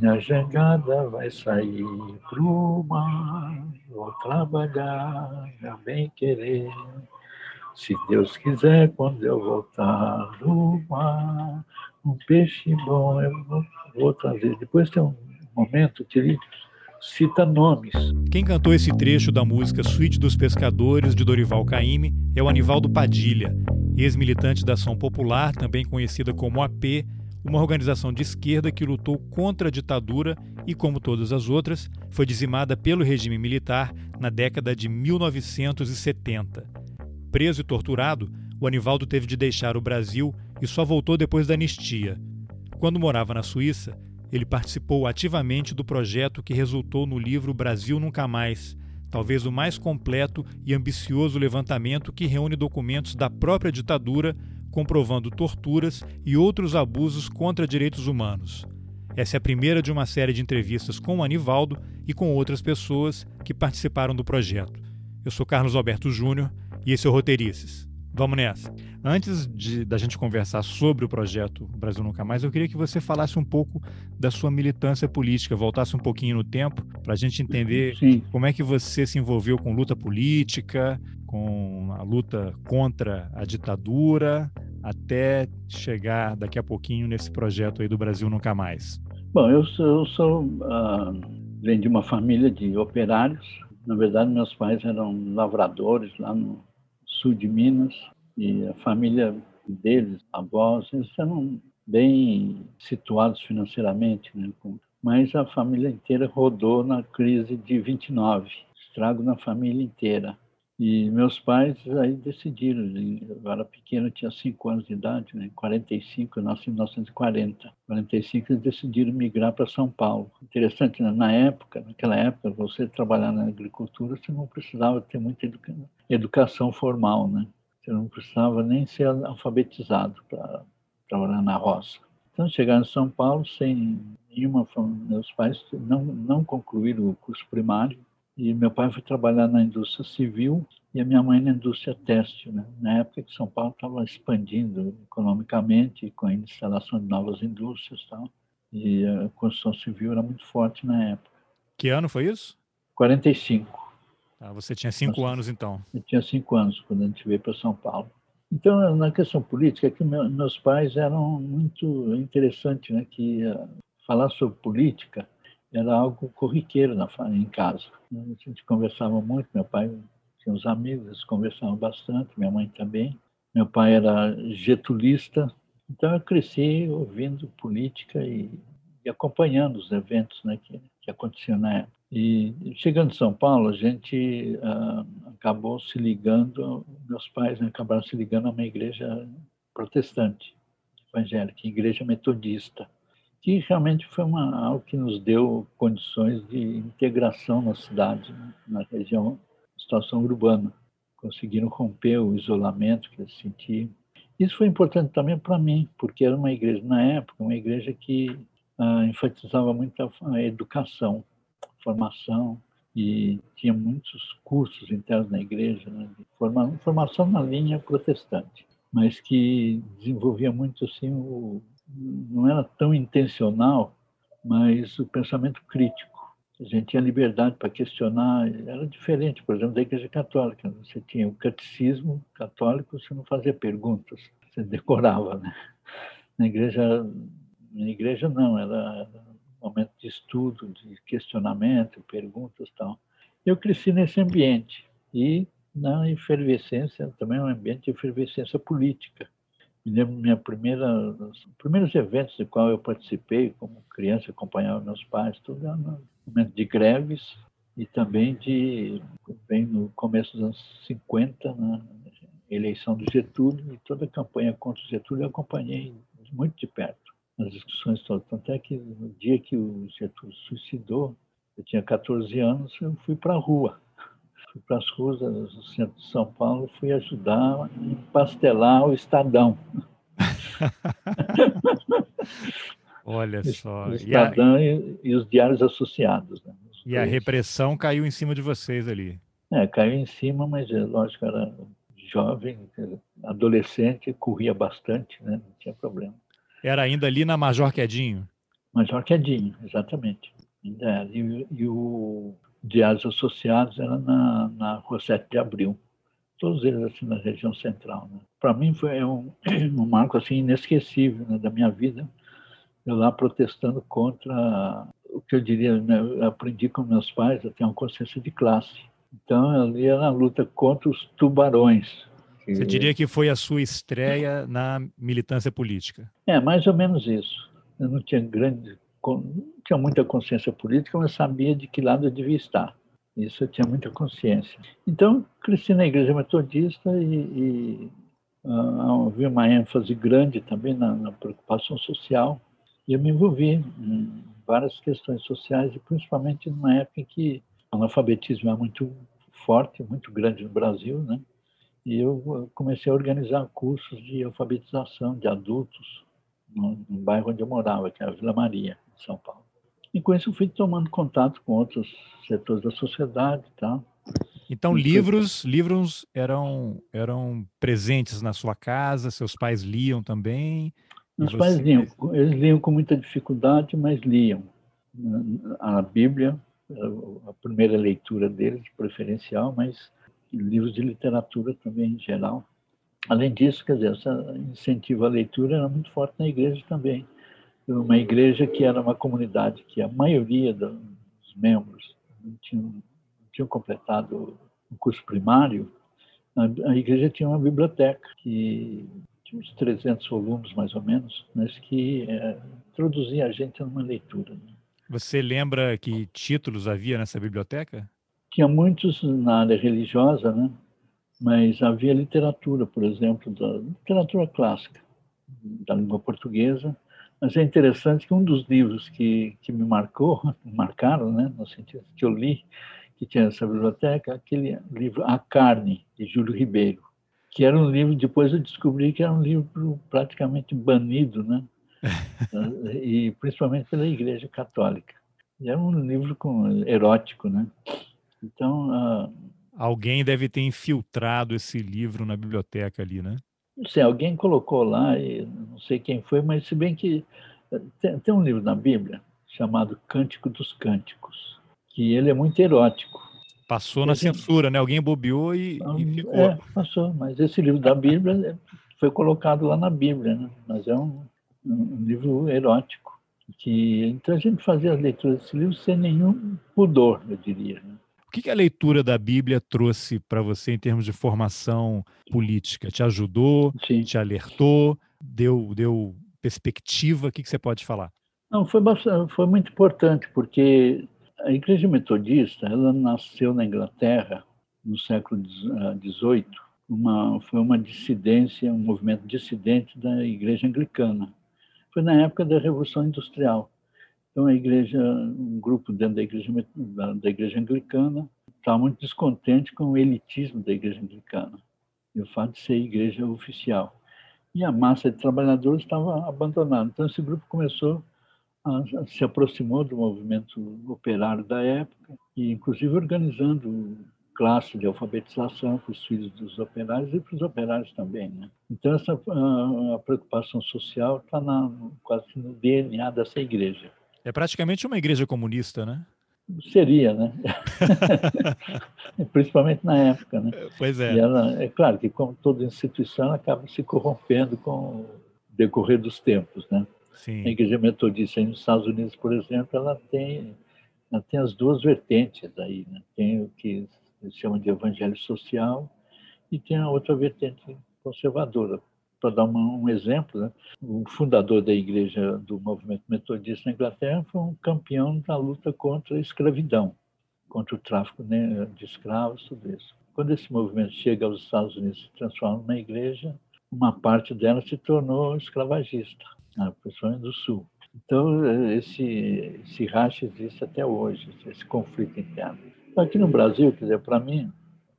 minha jangada vai sair pro mar, vou trabalhar, meu bem querer. Se Deus quiser, quando eu voltar do mar, um peixe bom eu vou, vou trazer. Depois tem um momento que ele cita nomes. Quem cantou esse trecho da música Suíte dos Pescadores, de Dorival Caymmi, é o Anivaldo Padilha, ex-militante da Ação Popular, também conhecida como AP, uma organização de esquerda que lutou contra a ditadura e, como todas as outras, foi dizimada pelo regime militar na década de 1970. Preso e torturado, o Anivaldo teve de deixar o Brasil e só voltou depois da anistia. Quando morava na Suíça, ele participou ativamente do projeto que resultou no livro Brasil Nunca Mais, talvez o mais completo e ambicioso levantamento que reúne documentos da própria ditadura comprovando torturas e outros abusos contra direitos humanos. Essa é a primeira de uma série de entrevistas com o Anivaldo e com outras pessoas que participaram do projeto. Eu sou Carlos Alberto Júnior e esse é o Roteirices. Vamos nessa. Antes de, da gente conversar sobre o projeto Brasil Nunca Mais, eu queria que você falasse um pouco da sua militância política, voltasse um pouquinho no tempo, para a gente entender Sim. como é que você se envolveu com luta política, com a luta contra a ditadura, até chegar daqui a pouquinho nesse projeto aí do Brasil Nunca Mais. Bom, eu sou, eu sou uh, venho de uma família de operários. Na verdade, meus pais eram lavradores lá no sul de Minas, e a família deles, avós, eles eram bem situados financeiramente, né? mas a família inteira rodou na crise de 29, estrago na família inteira. E meus pais aí decidiram, eu era pequeno, tinha 5 anos de idade, né? 45, eu nasci em 1940. 45 eles decidiram migrar para São Paulo. Interessante, né? na época, naquela época, você trabalhar na agricultura, você não precisava ter muita educa... educação formal, né? Você não precisava nem ser alfabetizado para trabalhar na roça. Então, chegaram em São Paulo sem nenhuma... Meus pais não, não concluíram o curso primário, e meu pai foi trabalhar na indústria civil e a minha mãe na indústria têxtil, né? Na época que São Paulo estava expandindo economicamente, com a instalação de novas indústrias e tal. E a construção civil era muito forte na época. Que ano foi isso? 45. Ah, você tinha cinco anos, então. Eu tinha cinco anos quando a gente veio para São Paulo. Então, na questão política, é que meus pais eram muito interessante, né? Que uh, falar sobre política era algo corriqueiro na, em casa. A gente conversava muito, meu pai tinha uns amigos, eles conversavam bastante, minha mãe também. Meu pai era getulista, então eu cresci ouvindo política e, e acompanhando os eventos né, que, que aconteciam na época. E chegando em São Paulo, a gente ah, acabou se ligando, meus pais né, acabaram se ligando a uma igreja protestante, evangélica, igreja metodista que realmente foi uma, algo que nos deu condições de integração na cidade, né? na região, situação urbana. Conseguiram romper o isolamento que eles sentiam. Isso foi importante também para mim, porque era uma igreja, na época, uma igreja que ah, enfatizava muito a, a educação, a formação, e tinha muitos cursos internos na igreja, né, formação na linha protestante, mas que desenvolvia muito assim o, não era tão intencional, mas o pensamento crítico. A gente tinha liberdade para questionar, era diferente, por exemplo, da Igreja Católica. Você tinha o catecismo católico, você não fazia perguntas, você decorava. Né? Na igreja, na igreja não, era um momento de estudo, de questionamento, perguntas tal. Eu cresci nesse ambiente e na efervescência, também um ambiente de efervescência política. Me lembro minha primeira, os primeiros eventos de qual eu participei como criança, acompanhava meus pais, tudo no momento de greves e também de bem no começo dos anos 50, na eleição do Getúlio e toda a campanha contra o Getúlio eu acompanhei muito de perto nas discussões todas. Tanto é que no dia que o Getúlio suicidou, eu tinha 14 anos, eu fui para a rua fui para as ruas do centro de São Paulo, fui ajudar a empastelar o Estadão. Olha só. O Estadão e, a... e, e, os diários associados. Né? E a repressão caiu em cima de vocês ali. É, caiu em cima, mas é, lógico, era jovem, adolescente, corria bastante, né? não tinha problema. Era ainda ali na Major Quedinho? Major Quedinho, exatamente. E, e o Diários Associados era na, na Rua 7 de Abril. Todos eles assim na região central. Né? Para mim foi um, um marco assim inesquecível né, da minha vida. Eu lá protestando contra o que eu diria, né, eu aprendi com meus pais a ter uma consciência de classe. Então, ali era a luta contra os tubarões. Você diria que foi a sua estreia na militância política? É, mais ou menos isso. Eu não tinha grande, não tinha muita consciência política, mas sabia de que lado eu devia estar. Isso eu tinha muita consciência. Então, cresci na igreja metodista e, e uh, havia uma ênfase grande também na, na preocupação social. E eu me envolvi em várias questões sociais, e principalmente numa época em que o analfabetismo é muito forte, muito grande no Brasil, né? E eu comecei a organizar cursos de alfabetização de adultos no, no bairro onde eu morava, que é a Vila Maria, em São Paulo. E com isso fui tomando contato com outros setores da sociedade e tal. Então, livros, livros eram, eram presentes na sua casa, seus pais liam também? Meus você... pais liam, eles liam com muita dificuldade, mas liam. A Bíblia, a primeira leitura deles, preferencial, mas livros de literatura também em geral. Além disso, quer dizer, esse incentivo à leitura era muito forte na igreja também. Uma igreja que era uma comunidade que a maioria dos membros não tinham, não tinham completado o curso primário, a, igreja tinha uma biblioteca que tinha uns 300 volumes mais ou menos, mas que é, introduzia a gente numa leitura. Né? Você lembra que títulos havia nessa biblioteca? Tinha muitos na área religiosa, né? mas havia literatura, por exemplo, da literatura clássica, da língua portuguesa. Mas é interessante que um dos livros que, que me marcou, marcaram, né, no sentido que eu li, que tinha nessa biblioteca, aquele livro A Carne, de Júlio Ribeiro, que era um livro, depois eu descobri que era um livro praticamente banido, né? e principalmente pela Igreja Católica. E era um livro com, erótico, né? Então, uh, alguém deve ter infiltrado esse livro na biblioteca ali, né? Não sei, alguém colocou lá, e não sei quem foi, mas se bem que eh, tem, tem um livro na Bíblia chamado Cântico dos Cânticos, que ele é muito erótico. Passou na censura, né? Alguém bobeou e, e ficou. É, passou, mas esse livro da Bíblia foi colocado lá na Bíblia, né? Mas é um, um livro erótico. Que, então a gente fazia as leituras desse livro sem nenhum pudor, eu diria. Né? O que a leitura da Bíblia trouxe para você em termos de formação política? Te ajudou? Sim. Te alertou? Deu, deu perspectiva? O que você pode falar? Não, foi, bastante, foi muito importante, porque a Igreja Metodista ela nasceu na Inglaterra no século XVIII. Ah, uma, foi uma dissidência, um movimento dissidente da Igreja Anglicana foi na época da Revolução Industrial. Então a igreja, um grupo dentro da igreja da, igreja anglicana estava muito descontente com o elitismo da igreja anglicana e o fato de ser igreja oficial. E a massa de trabalhadores estava abandonada. Então esse grupo começou a, a, se aproximou do movimento operário da época e inclusive organizando classe de alfabetização para os filhos dos operários e para os operários também. Né? Então, essa a, a preocupação social está quase no DNA dessa igreja. É praticamente uma igreja comunista, né? Seria, né? Principalmente na época, né? Pois é. Ela, é claro que, como toda instituição, acaba se corrompendo com o decorrer dos tempos, né? Sim. A igreja metodista nos Estados Unidos, por exemplo, ela tem, ela tem as duas vertentes aí, né? Tem o que eles chamam de evangelho social, e tem a outra vertente conservadora. Para dar uma, um exemplo, né? o fundador da igreja do movimento metodista na Inglaterra foi um campeão da luta contra a escravidão, contra o tráfico né, de escravos, tudo isso. Quando esse movimento chega aos Estados Unidos e se transforma numa igreja, uma parte dela se tornou escravagista, né, principalmente do Sul. Então, esse, esse racha existe até hoje, esse conflito interno. Aqui no Brasil, quer dizer, para mim,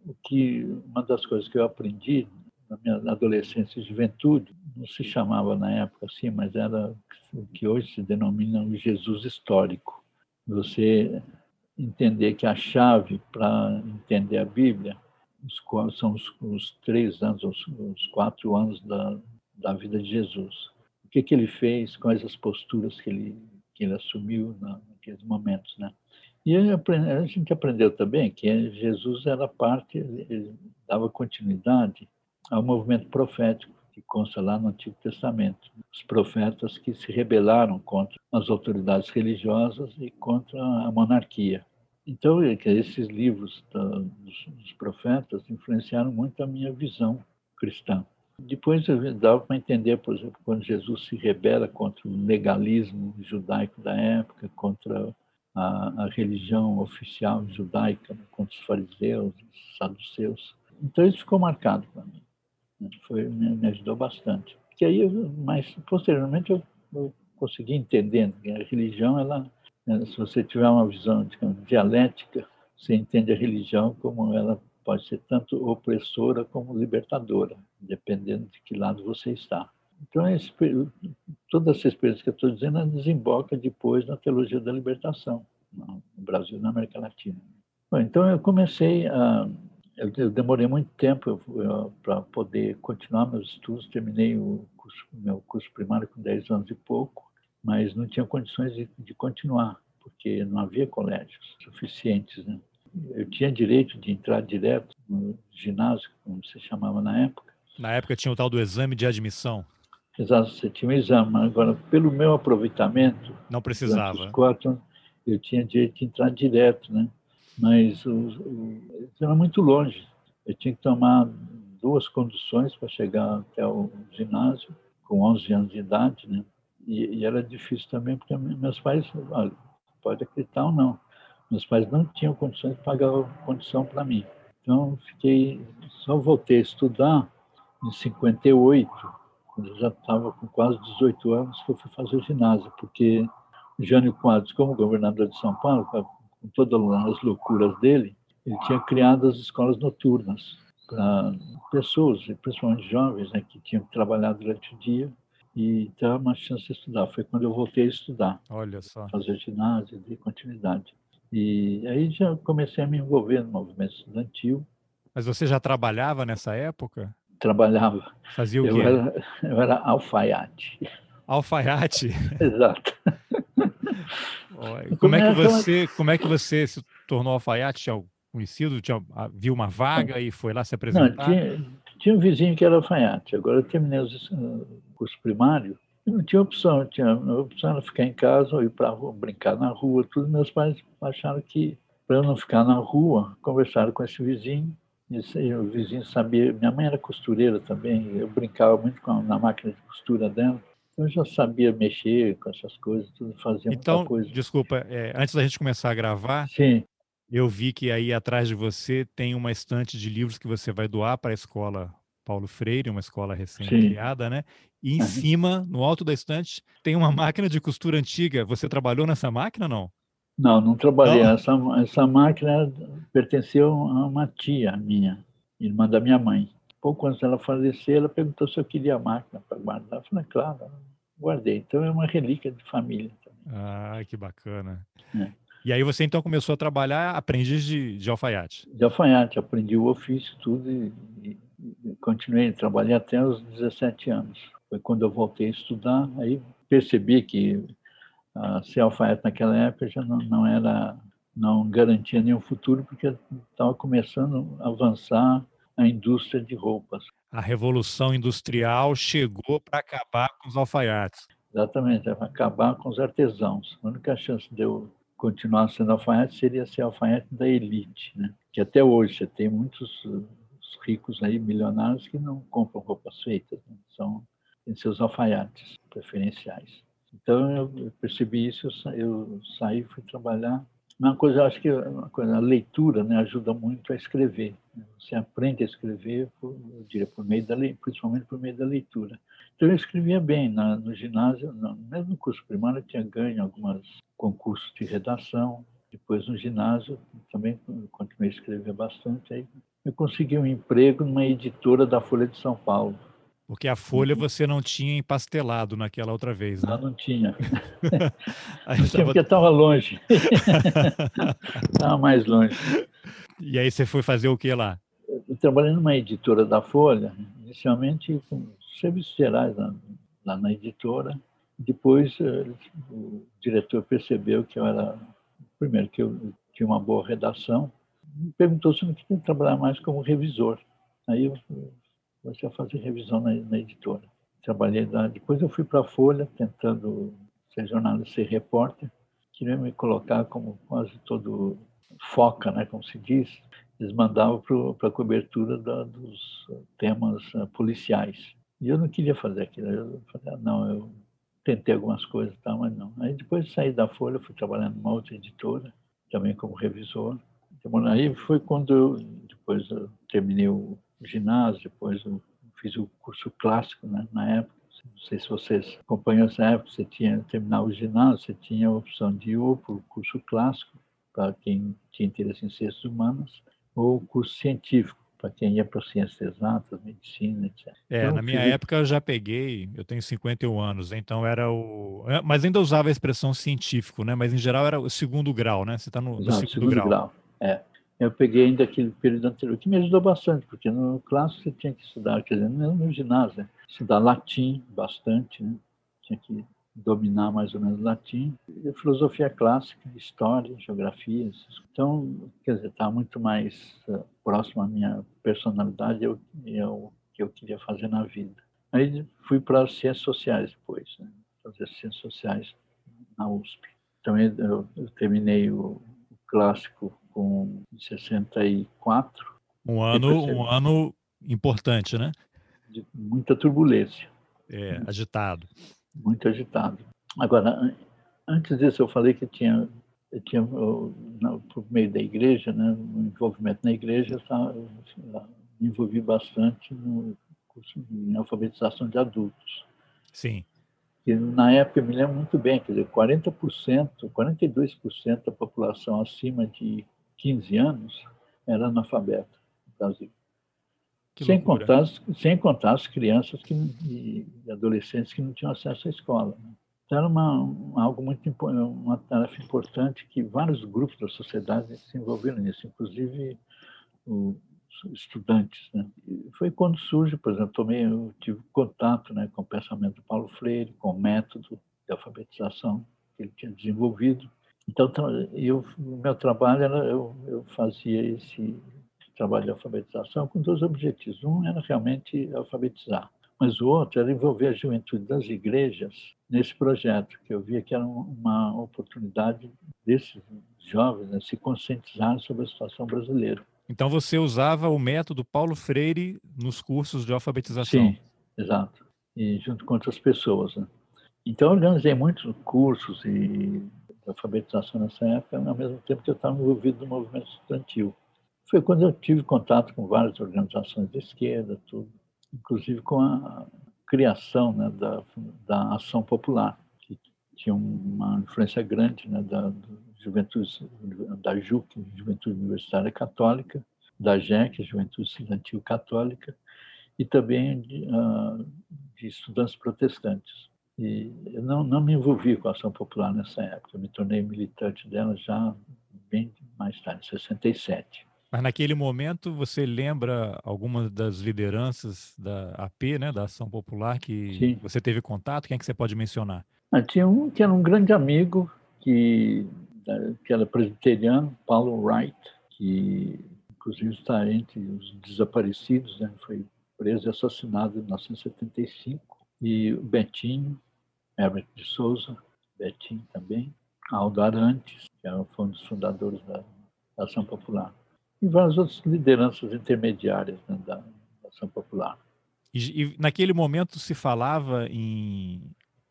o que uma das coisas que eu aprendi na minha adolescência e juventude, não se chamava na época assim, mas era o que hoje se denomina o Jesus histórico. Você entender que a chave para entender a Bíblia os, são os, os três anos, os, os, quatro anos da, da vida de Jesus. O que, que ele fez, quais as posturas que ele, que ele assumiu naqueles momentos, né? E a gente aprendeu também que Jesus era parte, ele dava continuidade ao movimento profético que consta lá no Antigo Testamento. Os profetas que se rebelaram contra as autoridades religiosas e contra a monarquia. Então, é esses livros dos profetas influenciaram muito a minha visão cristã. Depois dava para entender, por exemplo, quando Jesus se rebela contra o legalismo judaico da época, contra a, a religião oficial judaica, contra os fariseus, os saduceus. Então isso ficou marcado para mim. Né? Foi, me, me, ajudou bastante. Que aí, mas posteriormente eu, eu consegui entender que a religião, ela, né, se você tiver uma visão digamos, dialética, você entende a religião como ela pode ser tanto opressora como libertadora, dependendo de que lado você está. Então, toda essa experiência que eu estou dizendo desemboca depois na teologia da libertação, no Brasil e na América Latina. Bom, então, eu comecei a. Eu demorei muito tempo para poder continuar meus estudos, terminei o curso, meu curso primário com 10 anos e pouco, mas não tinha condições de, de continuar, porque não havia colégios suficientes. Né? Eu tinha direito de entrar direto no ginásio, como se chamava na época. Na época tinha o tal do exame de admissão. Exato, você tinha um exame. Agora, pelo meu aproveitamento... Não precisava. Quatro, eu tinha direito de entrar direto, né? Mas o, o, era muito longe. Eu tinha que tomar duas conduções para chegar até o ginásio, com 11 anos de idade, né? E, e era difícil também, porque meus pais, olha, pode acreditar ou não, meus pais não tinham condições de pagar condição para mim. Então, fiquei, só voltei a estudar em 58, quando eu já estava com quase 18 anos, que eu fui fazer ginásio, porque Jânio Quadros, como governador de São Paulo, com todas as loucuras dele, ele tinha criado as escolas noturnas para pessoas, principalmente jovens, né, que tinham que trabalhar durante o dia e ter uma chance de estudar. Foi quando eu voltei a estudar. Olha só. Fazer ginásio de continuidade. E aí já comecei a me envolver no movimento estudantil. Mas você já trabalhava nessa época? Trabalhava. Fazia o eu quê? Era, eu era alfaiate. Alfaiate? Exato. Como é que você, como é que você se tornou alfaiate? Tinha conhecido, tinha, ah, viu uma vaga e foi lá se apresentar? Não, tinha, tinha um vizinho que era alfaiate. Agora eu terminei o curso primário não tinha opção, tinha opção era ficar em casa ou ir para brincar na rua, tudo. Meus pais acharam que para eu não ficar na rua, conversaram com esse vizinho. Esse, o vizinho sabia, minha mãe era costureira também, eu brincava muito com a, na máquina de costura dela. Eu já sabia mexer com essas coisas, tudo fazia então, muita coisa. Desculpa, é, antes da gente começar a gravar, Sim. eu vi que aí atrás de você tem uma estante de livros que você vai doar para a escola Paulo Freire, uma escola recém-criada, né? E em uhum. cima, no alto da estante, tem uma máquina de costura antiga. Você trabalhou nessa máquina não? Não, não trabalhei. Não? Essa, essa máquina pertenceu a uma tia minha, irmã da minha mãe. Pouco antes dela falecer, ela perguntou se eu queria a máquina para guardar. Eu falei, claro, guardei. Então é uma relíquia de família. Também. Ah, que bacana. É. E aí você então começou a trabalhar aprendiz de, de alfaiate? De alfaiate, aprendi o ofício, tudo, e, e continuei, trabalhei até os 17 anos. Foi quando eu voltei a estudar, aí percebi que uh, ser alfaiate naquela época já não, não era, não garantia nenhum futuro, porque estava começando a avançar a indústria de roupas. A revolução industrial chegou para acabar com os alfaiates. Exatamente, para acabar com os artesãos. A única chance de eu continuar sendo alfaiate seria ser alfaiate da elite, né? Que até hoje você tem muitos ricos aí, milionários, que não compram roupas feitas, né? são em seus alfaiates preferenciais. Então eu percebi isso, eu saí, fui trabalhar. Uma coisa, acho que uma coisa, a leitura né, ajuda muito a escrever. Né? Você aprende a escrever, por, eu diria, por meio da principalmente por meio da leitura. Então eu escrevia bem na, no ginásio, no, mesmo no curso primário eu tinha ganho alguns concursos de redação. Depois no ginásio também continuei a escrever bastante. Aí eu consegui um emprego numa editora da Folha de São Paulo. Porque a Folha uhum. você não tinha empastelado naquela outra vez, né? Não, não tinha. tinha tava... porque estava longe. Estava mais longe. E aí você foi fazer o que lá? Eu trabalhei numa editora da Folha, inicialmente com serviços gerais lá, lá na editora, Depois, o diretor percebeu que eu era, primeiro, que eu tinha uma boa redação, me perguntou se eu não queria trabalhar mais como revisor. Aí eu comecei a fazer revisão na, na editora. Trabalhei lá. Depois eu fui para a Folha, tentando ser jornalista, ser repórter. Queria me colocar como quase todo foca, né, como se diz. Eles mandavam para a cobertura da, dos temas uh, policiais. E eu não queria fazer aquilo. Eu falei, ah, não, eu tentei algumas coisas, tá, mas não. Aí depois saí da Folha, fui trabalhar numa outra editora, também como revisor. Aí foi quando eu, depois eu terminei o ginásio, depois eu fiz o curso clássico, né, na época. Não sei se vocês acompanham essa época, você tinha terminar o ginásio, você tinha a opção de ir para o curso clássico, para quem tinha interesse em ciências humanas, ou o curso científico, para quem ia para ciências exatas, medicina, etc. É, então, na minha fiz... época eu já peguei, eu tenho 51 anos, então era o. Mas ainda usava a expressão científico, né? Mas em geral era o segundo grau, né? Você está no, no, segundo, segundo grau. grau. É. Eu peguei ainda aquele período anterior, que me ajudou bastante, porque no clássico você tinha que estudar, quer dizer, no ginásio, né? estudar latim bastante, né? Tinha que dominar mais ou menos latim, filosofia clássica, história, geografia. Então, quer dizer, está muito mais uh, próximo à minha personalidade e ao que eu queria fazer na vida. Aí fui para as ciências sociais depois, né? fazer ciências sociais na USP. Também eu, eu terminei o, o, clássico com 64. Um ano, um ano importante, né? De muita turbulência. É, agitado muito agitado. Agora, antes disso, eu falei que tinha, eu tinha por meio da igreja, né, no envolvimento na igreja, tá, me envolvi bastante no curso de alfabetização de adultos. Sim. E na época, eu me lembro muito bem, quer dizer, 40%, 42% da população acima de 15 anos era analfabeta no Brasil. Que sem contar, sem contar as crianças que, e adolescentes que não tinham acesso à escola. Né? Então, era uma, algo muito uma tarefa importante que vários grupos da sociedade se envolveram nisso, inclusive os estudantes. Né? foi quando surge, por exemplo, tomei, eu tive contato né, com o pensamento do Paulo Freire, com o método de alfabetização que ele tinha desenvolvido. Então, eu, o meu trabalho era eu, eu fazia esse trabalho de alfabetização com dois objetivos. Um era realmente alfabetizar, mas o outro era envolver a juventude das igrejas nesse projeto, que eu via que era uma oportunidade desses jovens né, se conscientizarem sobre a situação brasileira. Então você usava o método Paulo Freire nos cursos de alfabetização? Sim, exato. E junto com outras pessoas. Né? Então eu organizei muitos cursos e alfabetização nessa época, ao mesmo tempo que eu estava envolvido no movimento estudantil foi quando eu tive contato com várias organizações de esquerda, tudo, inclusive com a criação né, da, da Ação Popular, que tinha uma influência grande né, da, juventude, da JUC, Juventude Universitária Católica, da JEC, Juventude Estudantil Católica, e também de, uh, de estudantes protestantes. E eu não, não me envolvi com a Ação Popular nessa época, eu me tornei militante dela já bem mais tarde, em 67. Mas naquele momento você lembra algumas das lideranças da AP, né, da Ação Popular, que Sim. você teve contato? Quem é que você pode mencionar? Ah, tinha um que era um grande amigo, que, que era presbiteriano, Paulo Wright, que inclusive está entre os desaparecidos, né? foi preso e assassinado em 1975. E o Betinho, Herbert de Souza, Betinho também, Aldo Arantes, que foi um dos fundadores da, da Ação Popular e várias outras lideranças intermediárias né, da, da ação popular. E, e, naquele momento se falava em.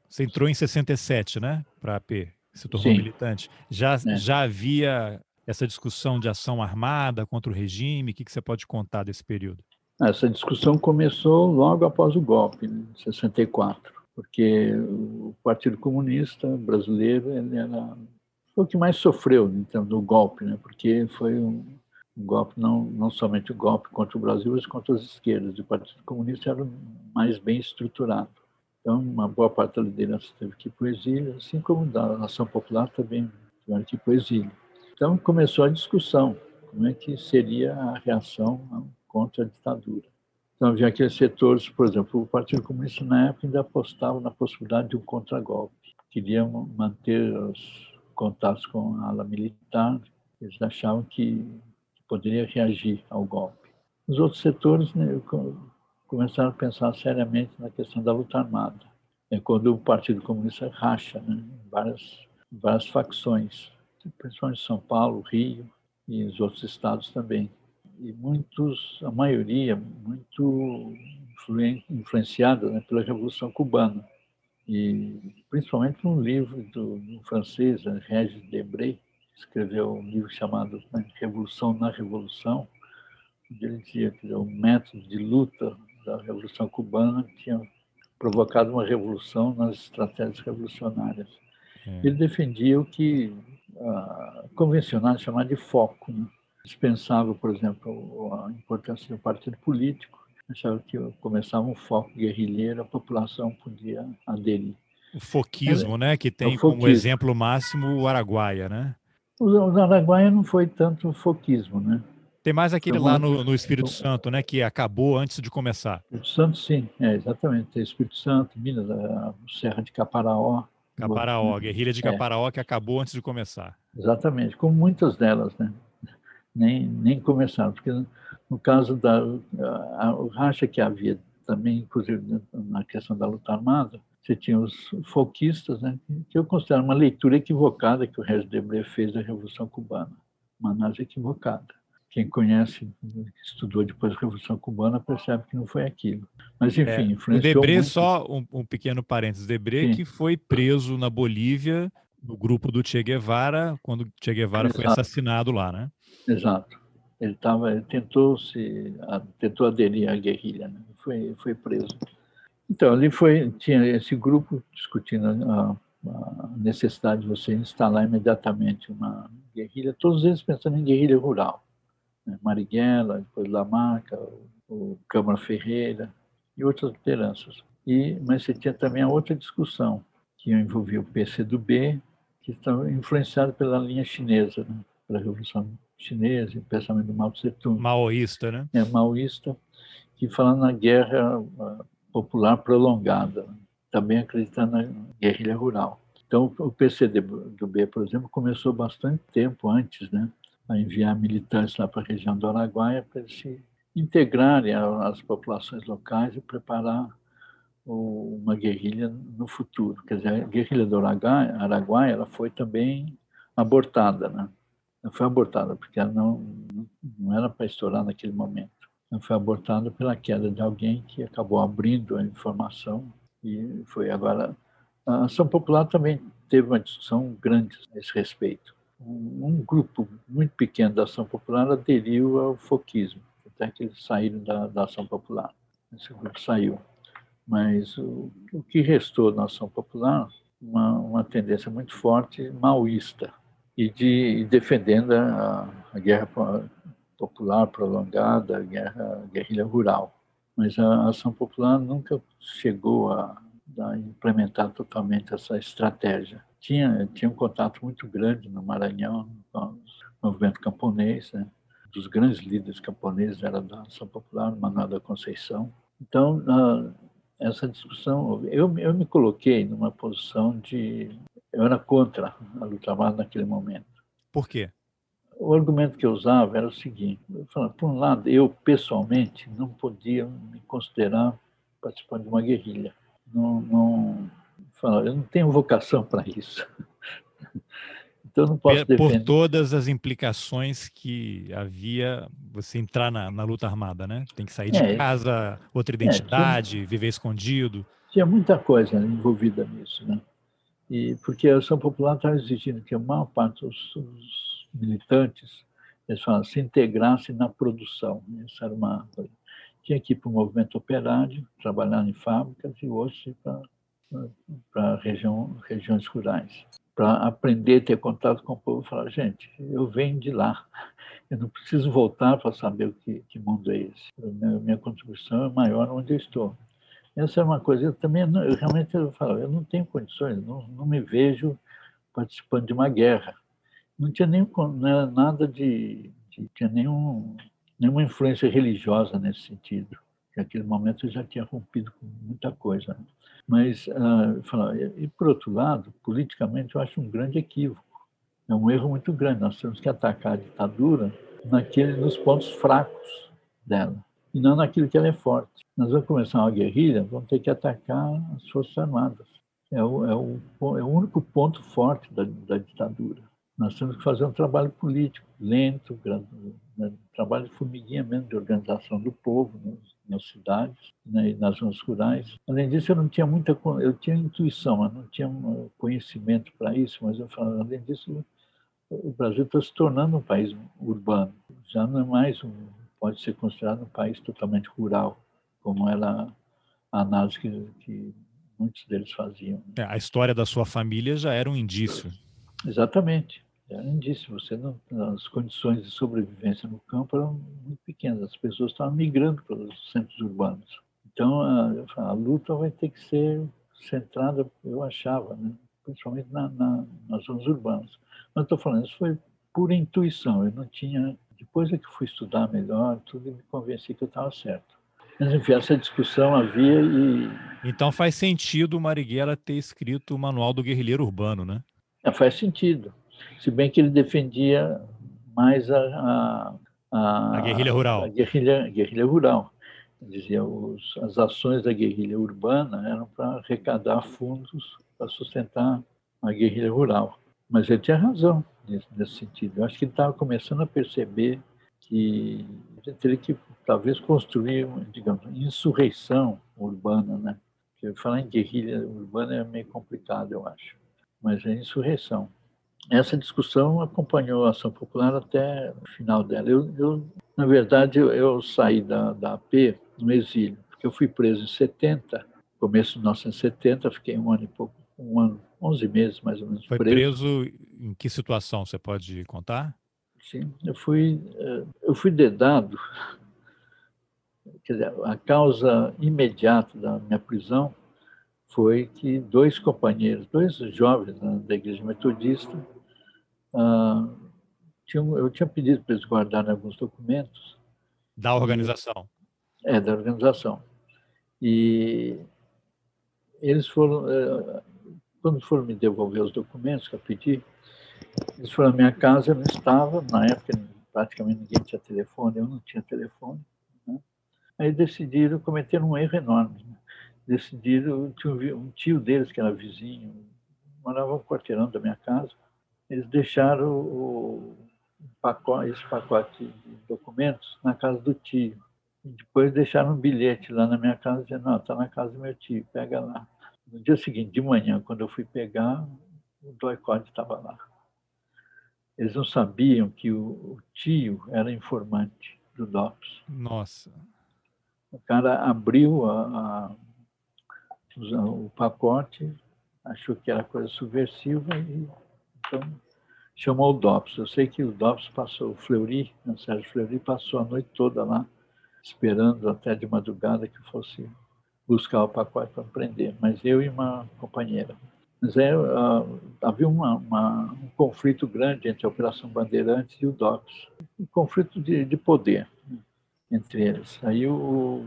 Você entrou em 67, né? Para a AP, se tornou Sim. militante. Já, é. já havia essa discussão de ação armada contra o regime? O que, que você pode contar desse período? Essa discussão começou logo após o golpe, em 64, porque o Partido Comunista Brasileiro era, foi o que mais sofreu então, do golpe, né? porque foi um, um golpe, não, não somente o um golpe contra o Brasil, mas contra as esquerdas. O Partido Comunista era mais bem estruturado. Então, uma boa parte da liderança teve que ir para o exílio, assim como da Nação Popular também tiveram que ir para o exílio. Então, começou a discussão, como é que seria a reação contra a ditadura. Então, havia aqueles setores, por exemplo, o Partido Comunista na época ainda apostava na possibilidade de um contragolpe. Queriam manter os contatos com a ala militar, eles achavam que poderia reagir ao golpe. Os outros setores né, começaram a pensar seriamente na questão da luta armada. É quando o Partido Comunista racha né, em várias, várias facções, principalmente São Paulo, Rio e os outros estados também. E muitos, a maioria, muito influenciada né, pela Revolução Cubana. E principalmente um livro do, do francês, Regis Debray, escreveu um livro chamado né, Revolução na Revolução, onde ele dizia que o método de luta da Revolução Cubana tinha provocado uma revolução nas estratégias revolucionárias. É. Ele defendia o que a convencionais chamar de foco. Né? Dispensava, por exemplo, a importância do partido político, achava que começava um foco guerrilheiro, a população podia aderir. O foquismo, é, né, que tem como exemplo máximo o Araguaia, né? O Araguaia não foi tanto foquismo, né? Tem mais aquele lá no, no, Espírito Santo, né? Que acabou antes de começar. Espírito Santo, sim, é, exatamente. Tem Espírito Santo, Minas, a Serra de Caparaó. Caparaó, guerrilha de é. Caparaó é. que acabou antes de começar. Exatamente, como muitas delas, né? Nem, nem começaram, porque no caso da a, o racha que havia também, inclusive na questão da luta armada, você tinha os folquistas, né, que eu considero uma leitura equivocada que o Regis Debray fez da Revolução Cubana, uma análise equivocada. Quem conhece, estudou depois da Revolução Cubana, percebe que não foi aquilo. Mas, enfim, é, influenciou O Debré, muito... só um, um, pequeno parênteses, Debré, Sim. que foi preso na Bolívia, no grupo do Che Guevara, quando Che Guevara Exato. foi assassinado lá, né? Exato. Ele, tava, ele tentou, se, tentou aderir à guerrilha, né? foi, foi preso. Então, ali foi, tinha esse grupo discutindo a, a, necessidade de você instalar imediatamente uma guerrilha, todos eles pensando em guerrilha rural. Né? Marighella, depois Lamarca, o, o Câmara Ferreira e outras lideranças. E, mas você tinha também a outra discussão, que envolvia o PCdoB, que estava influenciado pela linha chinesa, né? pela Revolução Chinesa, o pensamento do Mao Tse Tung. Maoísta, né? É, maoísta, que falando na guerra popular prolongada, também acreditando na guerrilha rural. Então, o PCdoB, por exemplo, começou bastante tempo antes, né, a enviar militantes lá para a região do Araguaia para eles se integrarem às populações locais e preparar uma guerrilha no futuro. Quer dizer, a guerrilha do Araguaia, ela foi também abortada, né? Ela foi abortada porque ela não, não era para estourar naquele momento foi abortado pela queda de alguém que acabou abrindo a informação e foi agora a ação popular também teve uma discussão grande a esse respeito. Um, grupo muito pequeno da ação popular aderiu ao foquismo, até que eles saíram da, da ação popular. Esse grupo saiu. Mas o, o que restou na ação popular, uma, uma tendência muito forte maoísta e de defendendo a, a guerra popular prolongada, guerra, guerrilha rural. Mas a ação popular nunca chegou a, a implementar totalmente essa estratégia. Tinha, tinha um contato muito grande no Maranhão com o movimento camponês, né? dos grandes líderes camponeses era da ação popular, Manuel da Conceição. Então, essa discussão, eu, eu me coloquei numa posição de. Eu era contra a luta armada naquele momento. Por quê? o argumento que eu usava era o seguinte: eu falava, por um lado, eu pessoalmente não podia me considerar participante de uma guerrilha. Não, não, falava, eu não tenho vocação para isso. Então não posso defender. Por todas as implicações que havia você entrar na, na luta armada, né? Tem que sair de é, casa, outra identidade, é, tinha, viver escondido. Tinha muita coisa envolvida nisso, né? E porque a ação popular estava exigindo que a maior parte dos, dos militantes, eles falam, se integrassem na produção. Isso era uma Tinha que ir para o movimento operário, trabalhar em fábricas e ir para, para região, regiões rurais. Para aprender, ter contato com o povo e falar, gente, eu venho de lá, eu não preciso voltar para saber o que, que mundo é esse. Minha, minha contribuição é maior onde eu estou. Essa é uma coisa, eu também, eu realmente eu falo, eu não tenho condições, não, não me vejo participando de uma guerra não tinha nem não nada de, de tinha nenhum, nenhuma influência religiosa nesse sentido. Naquele momento eu já tinha rompido com muita coisa. Né? Mas, uh, e por outro lado, politicamente eu acho um grande equívoco. É um erro muito grande. Nós temos que atacar a ditadura naquele, nos pontos fracos dela e não naquilo que ela é forte. Nós vamos começar uma guerrilha, vamos ter que atacar as Forças Armadas. É o, é o, é o único ponto forte da, da ditadura. Nós temos que fazer um trabalho político lento, né, trabalho de formiguinha mesmo, de organização do povo nas, nas cidades né, e nas zonas rurais. Além disso, eu não tinha muita, eu tinha intuição, mas não tinha conhecimento para isso. Mas eu falava, além disso, o Brasil está se tornando um país urbano. Já não é mais um, pode ser considerado um país totalmente rural, como era a análise que, que muitos deles faziam. É, a história da sua família já era um indício. Exatamente. Um indício. Você não, as condições de sobrevivência no campo eram muito pequenas. As pessoas estavam migrando para os centros urbanos. Então, a, a luta vai ter que ser centrada, eu achava, né? principalmente na, na, nas zonas urbanas. Mas estou falando, isso foi pura intuição. Eu não tinha. Depois é que fui estudar melhor, tudo e me convenci que eu estava certo. Mas, enfim, essa discussão havia e. Então faz sentido o Marighella ter escrito o Manual do Guerrilheiro Urbano, né? É, faz sentido. Se bem que ele defendia mais a. A, a, a guerrilha rural. A guerrilha, guerrilha rural. Dizia, os, as ações da guerrilha urbana eram para arrecadar fundos para sustentar a guerrilha rural. Mas ele tinha razão nesse, nesse sentido. Eu acho que ele estava começando a perceber que teria que talvez construir, digamos, insurreição urbana, né? Porque falar em guerrilha urbana é meio complicado, eu acho. Mas é insurreição. Essa discussão acompanhou a ação popular até o final dela. Eu, eu na verdade, eu, eu saí da, da AP no exílio, porque eu fui preso em 70, começo de 1970, fiquei um ano e pouco, um ano 11 meses mais ou menos Foi preso. preso em que situação você pode contar? Sim, eu fui eh, eu fui dedado. Quer dizer, a causa imediata da minha prisão foi que dois companheiros, dois jovens né, da igreja metodista, ah, tinham, eu tinha pedido para eles guardarem alguns documentos. Da organização? É, da organização. E eles foram, eh, quando foram me devolver os documentos que eu pedi, eles foram à minha casa, eu não estava, na época praticamente ninguém tinha telefone, eu não tinha telefone. Né? Aí decidiram, cometer um erro enorme. Né? Decidiram, tinha um tio deles que era vizinho, morava um quarteirão da minha casa, eles deixaram o pacote, esse pacote de documentos na casa do tio. E depois deixaram um bilhete lá na minha casa, dizendo, não, está na casa do meu tio, pega lá. No dia seguinte, de manhã, quando eu fui pegar, o doicode estava lá. Eles não sabiam que o, tio era informante do DOPS. Nossa. O cara abriu a, a, o pacote, achou que era coisa subversiva e então chamou o DOPS. Eu sei que o DOPS passou, o Fleury, o Sérgio Fleury, passou a noite toda lá, esperando até de madrugada que fosse buscar o pacote para prender, mas eu e uma companheira. Mas é, uh, havia uma, uma, um conflito grande entre a Operação Bandeirantes e o DOPS, um conflito de, de poder né, entre eles. Aí o,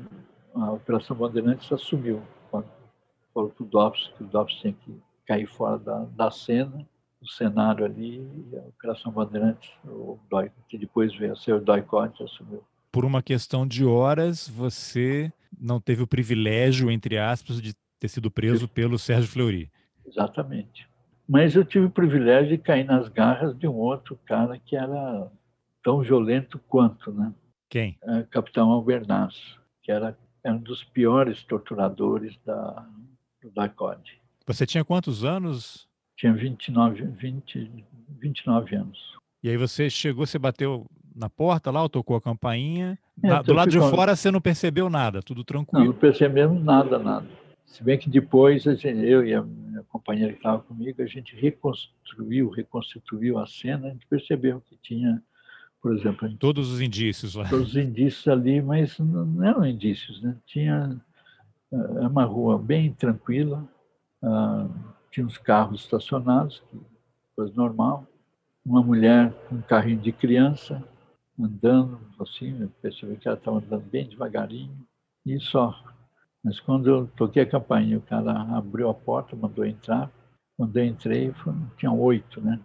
a Operação Bandeirantes assumiu, falou para o DOPS que o DOPS tinha que cair fora da, da cena, do cenário ali, e a Operação Bandeirantes, o DOI, que depois veio a ser o DOI-COD, assumiu por uma questão de horas, você não teve o privilégio, entre aspas, de ter sido preso pelo Sérgio Fleury. Exatamente. Mas eu tive o privilégio de cair nas garras de um outro cara que era tão violento quanto, né? Quem? É, Capitão Albernaz, que era, era, um dos piores torturadores da, do DACOD. Você tinha quantos anos? Tinha 29, 20, 29 anos. E aí você chegou, você bateu na porta lá, ou tocou a campainha. É, na, do lado de fora você não percebeu nada, tudo tranquilo. Não, não percebemos nada, nada. Se bem que depois gente, eu e a minha companheira que estava comigo, a gente reconstruiu, reconstituiu a cena, a gente percebeu que tinha, por exemplo... Gente, todos os indícios lá. Todos os indícios ali, mas não eram indícios, né? Tinha é uma rua bem tranquila, uh, tinha uns carros estacionados, coisa normal, uma mulher com um carrinho de criança, andando assim, eu percebi que ela estava andando bem devagarinho. e só. Mas quando eu toquei a campainha, o cara abriu a porta, mandou entrar. Quando eu entrei, tinha oito, né?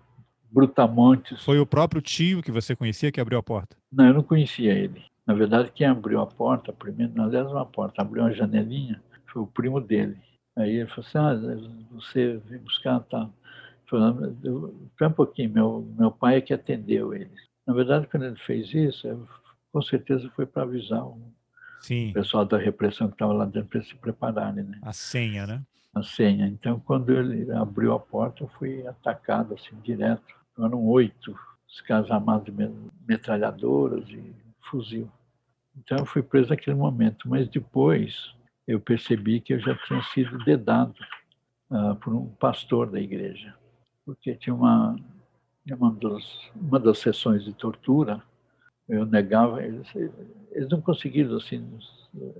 Brutamontes. Foi o próprio tio que você conhecia que abriu a porta? Não, eu não conhecia ele. Na verdade, quem abriu a porta, primeiro, não era uma porta, abriu uma janelinha, foi o primo dele. Aí ele falou assim, ah, você veio buscar, tá. Falando, um pouquinho, meu, meu pai é que atendeu ele. Na verdade, quando ele fez isso, com certeza foi para avisar o Sim. pessoal da repressão que estava lá dentro para se prepararem, né? A senha, né? A senha. Então, quando ele abriu a porta, eu fui atacado assim direto. Eram oito os caras armados de metralhadoras e fuzil. Então, eu fui preso naquele momento. Mas depois, eu percebi que eu já tinha sido dedado uh, por um pastor da igreja, porque tinha uma uma das, uma das sessões de tortura, eu negava, eles, eles não conseguiram assim,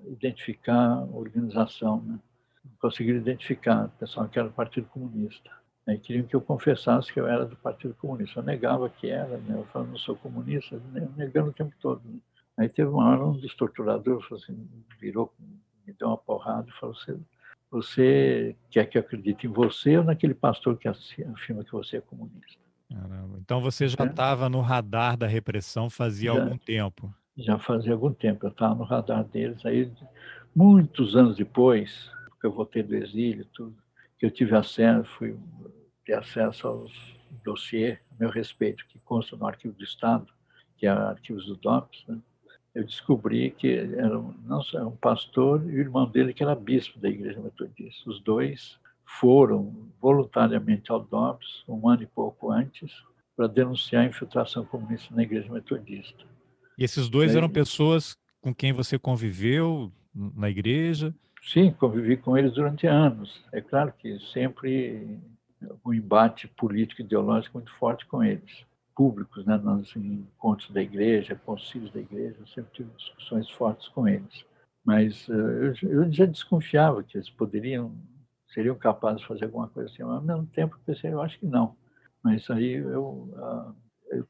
identificar a organização, né? não conseguiram identificar, pessoal que era do Partido Comunista. Aí queriam que eu confessasse que eu era do Partido Comunista. Eu negava que era, né? eu falava, não sou comunista, negando o tempo todo. Né? Aí teve uma hora um dos torturadores assim, virou, me deu uma porrada e falou assim, você quer que eu acredite em você ou naquele pastor que afirma que você é comunista? Caramba. Então você já estava é. no radar da repressão fazia já, algum tempo? Já fazia algum tempo. Eu estava no radar deles. Aí, muitos anos depois, que eu voltei do exílio, tudo, que eu tive acesso, fui ter acesso aos dossiês, a meu respeito, que consta no Arquivo do Estado, que é Arquivos do DOPS, né? Eu descobri que era um, não só um pastor e o irmão dele que era bispo da Igreja Metodista. Os dois foram voluntariamente ao DOPS um ano e pouco antes para denunciar a infiltração comunista na Igreja Metodista. E esses dois eram pessoas com quem você conviveu na igreja? Sim, convivi com eles durante anos. É claro que sempre um embate político e ideológico muito forte com eles, públicos, né, nos encontros da igreja, concílios da igreja, eu sempre tive discussões fortes com eles. Mas uh, eu, já desconfiava que eles poderiam seriam capazes de fazer alguma coisa assim. Mas, ao mesmo tempo, pensei, eu acho que não. Mas aí eu, ah,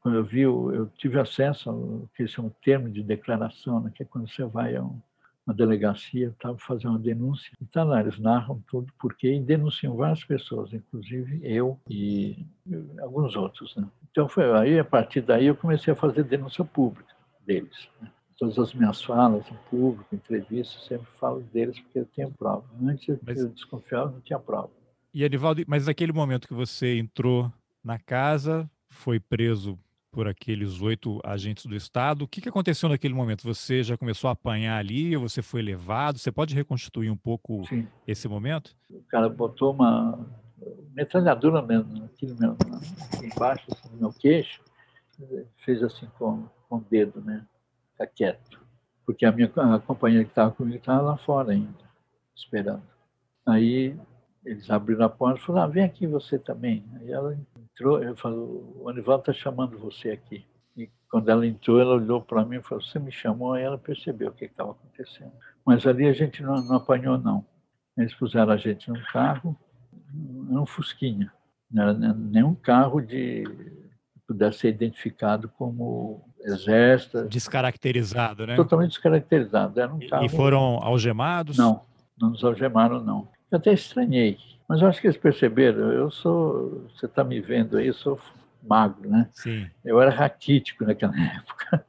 quando eu vi, eu tive acesso ao que é um termo de declaração, né, que é quando você vai a um, uma delegacia, estava fazendo uma denúncia, e tá lá, eles narram tudo porque e denunciam várias pessoas, inclusive eu e alguns outros. Né? Então foi aí a partir daí eu comecei a fazer denúncia pública deles. Né? todas as minhas falas em público, entrevistas, sempre falo deles porque eu tenho prova. Antes mas, eu desconfiava, não tinha prova. E Edivaldo, mas naquele momento que você entrou na casa, foi preso por aqueles oito agentes do Estado, o que, que aconteceu naquele momento? Você já começou a apanhar ali, você foi levado? Você pode reconstituir um pouco Sim. esse momento? O cara botou uma metralhadora mesmo aqui, meu, aqui embaixo, assim, no meu queixo, fez assim com, com o dedo, né? ficar quieto. Porque a minha a companheira que estava comigo estava lá fora ainda, esperando. Aí eles abriram a porta e falaram, ah, vem aqui você também. Aí ela entrou, eu falei, o Anivaldo está chamando você aqui. E quando ela entrou, ela olhou para mim e falou, você me chamou? Aí ela percebeu o que estava acontecendo. Mas ali a gente não, não apanhou, não. Eles puseram a gente num carro, num fusquinha. Não era nenhum carro de pudesse ser identificado como exército. Descaracterizado, né? Totalmente descaracterizado. Era um carro... E foram algemados? Não, não nos algemaram, não. Eu até estranhei, mas eu acho que eles perceberam. Eu sou, você está me vendo aí, eu sou magro, né? Sim. Eu era raquítico naquela época,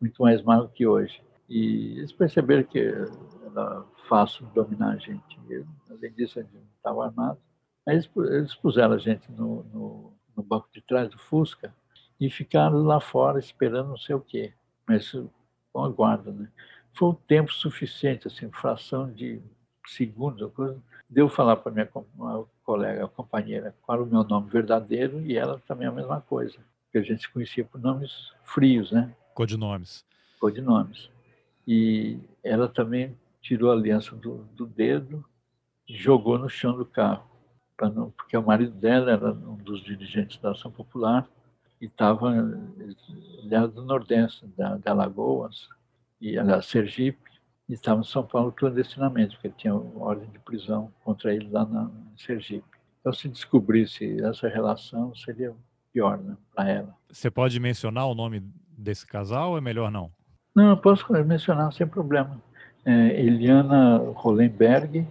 muito mais magro que hoje. E eles perceberam que era fácil dominar a gente. Além disso, a gente não estava armado. Aí eles, eles puseram a gente no, no no banco de trás do Fusca e ficaram lá fora esperando não sei o quê, mas com a guarda, né? Foi um tempo suficiente, assim, fração de segundos, coisa, deu falar para minha colega, a companheira, qual era o meu nome verdadeiro e ela também a mesma coisa, que a gente se conhecia por nomes frios, né? Codinomes. Codinomes. E ela também tirou a aliança do, do dedo e jogou no chão do carro não, porque o marido dela era um dos dirigentes da Ação Popular e estava, era do Nordeste, da, da Alagoas, e, aliás, Sergipe, e estava em São Paulo clandestinamente, porque tinha ordem de prisão contra ele lá na, Sergipe. Então, se descobrisse essa relação, seria pior né, para ela. Você pode mencionar o nome desse casal ou é melhor não? Não, eu posso mencionar sem problema. é, Eliana Hollenberg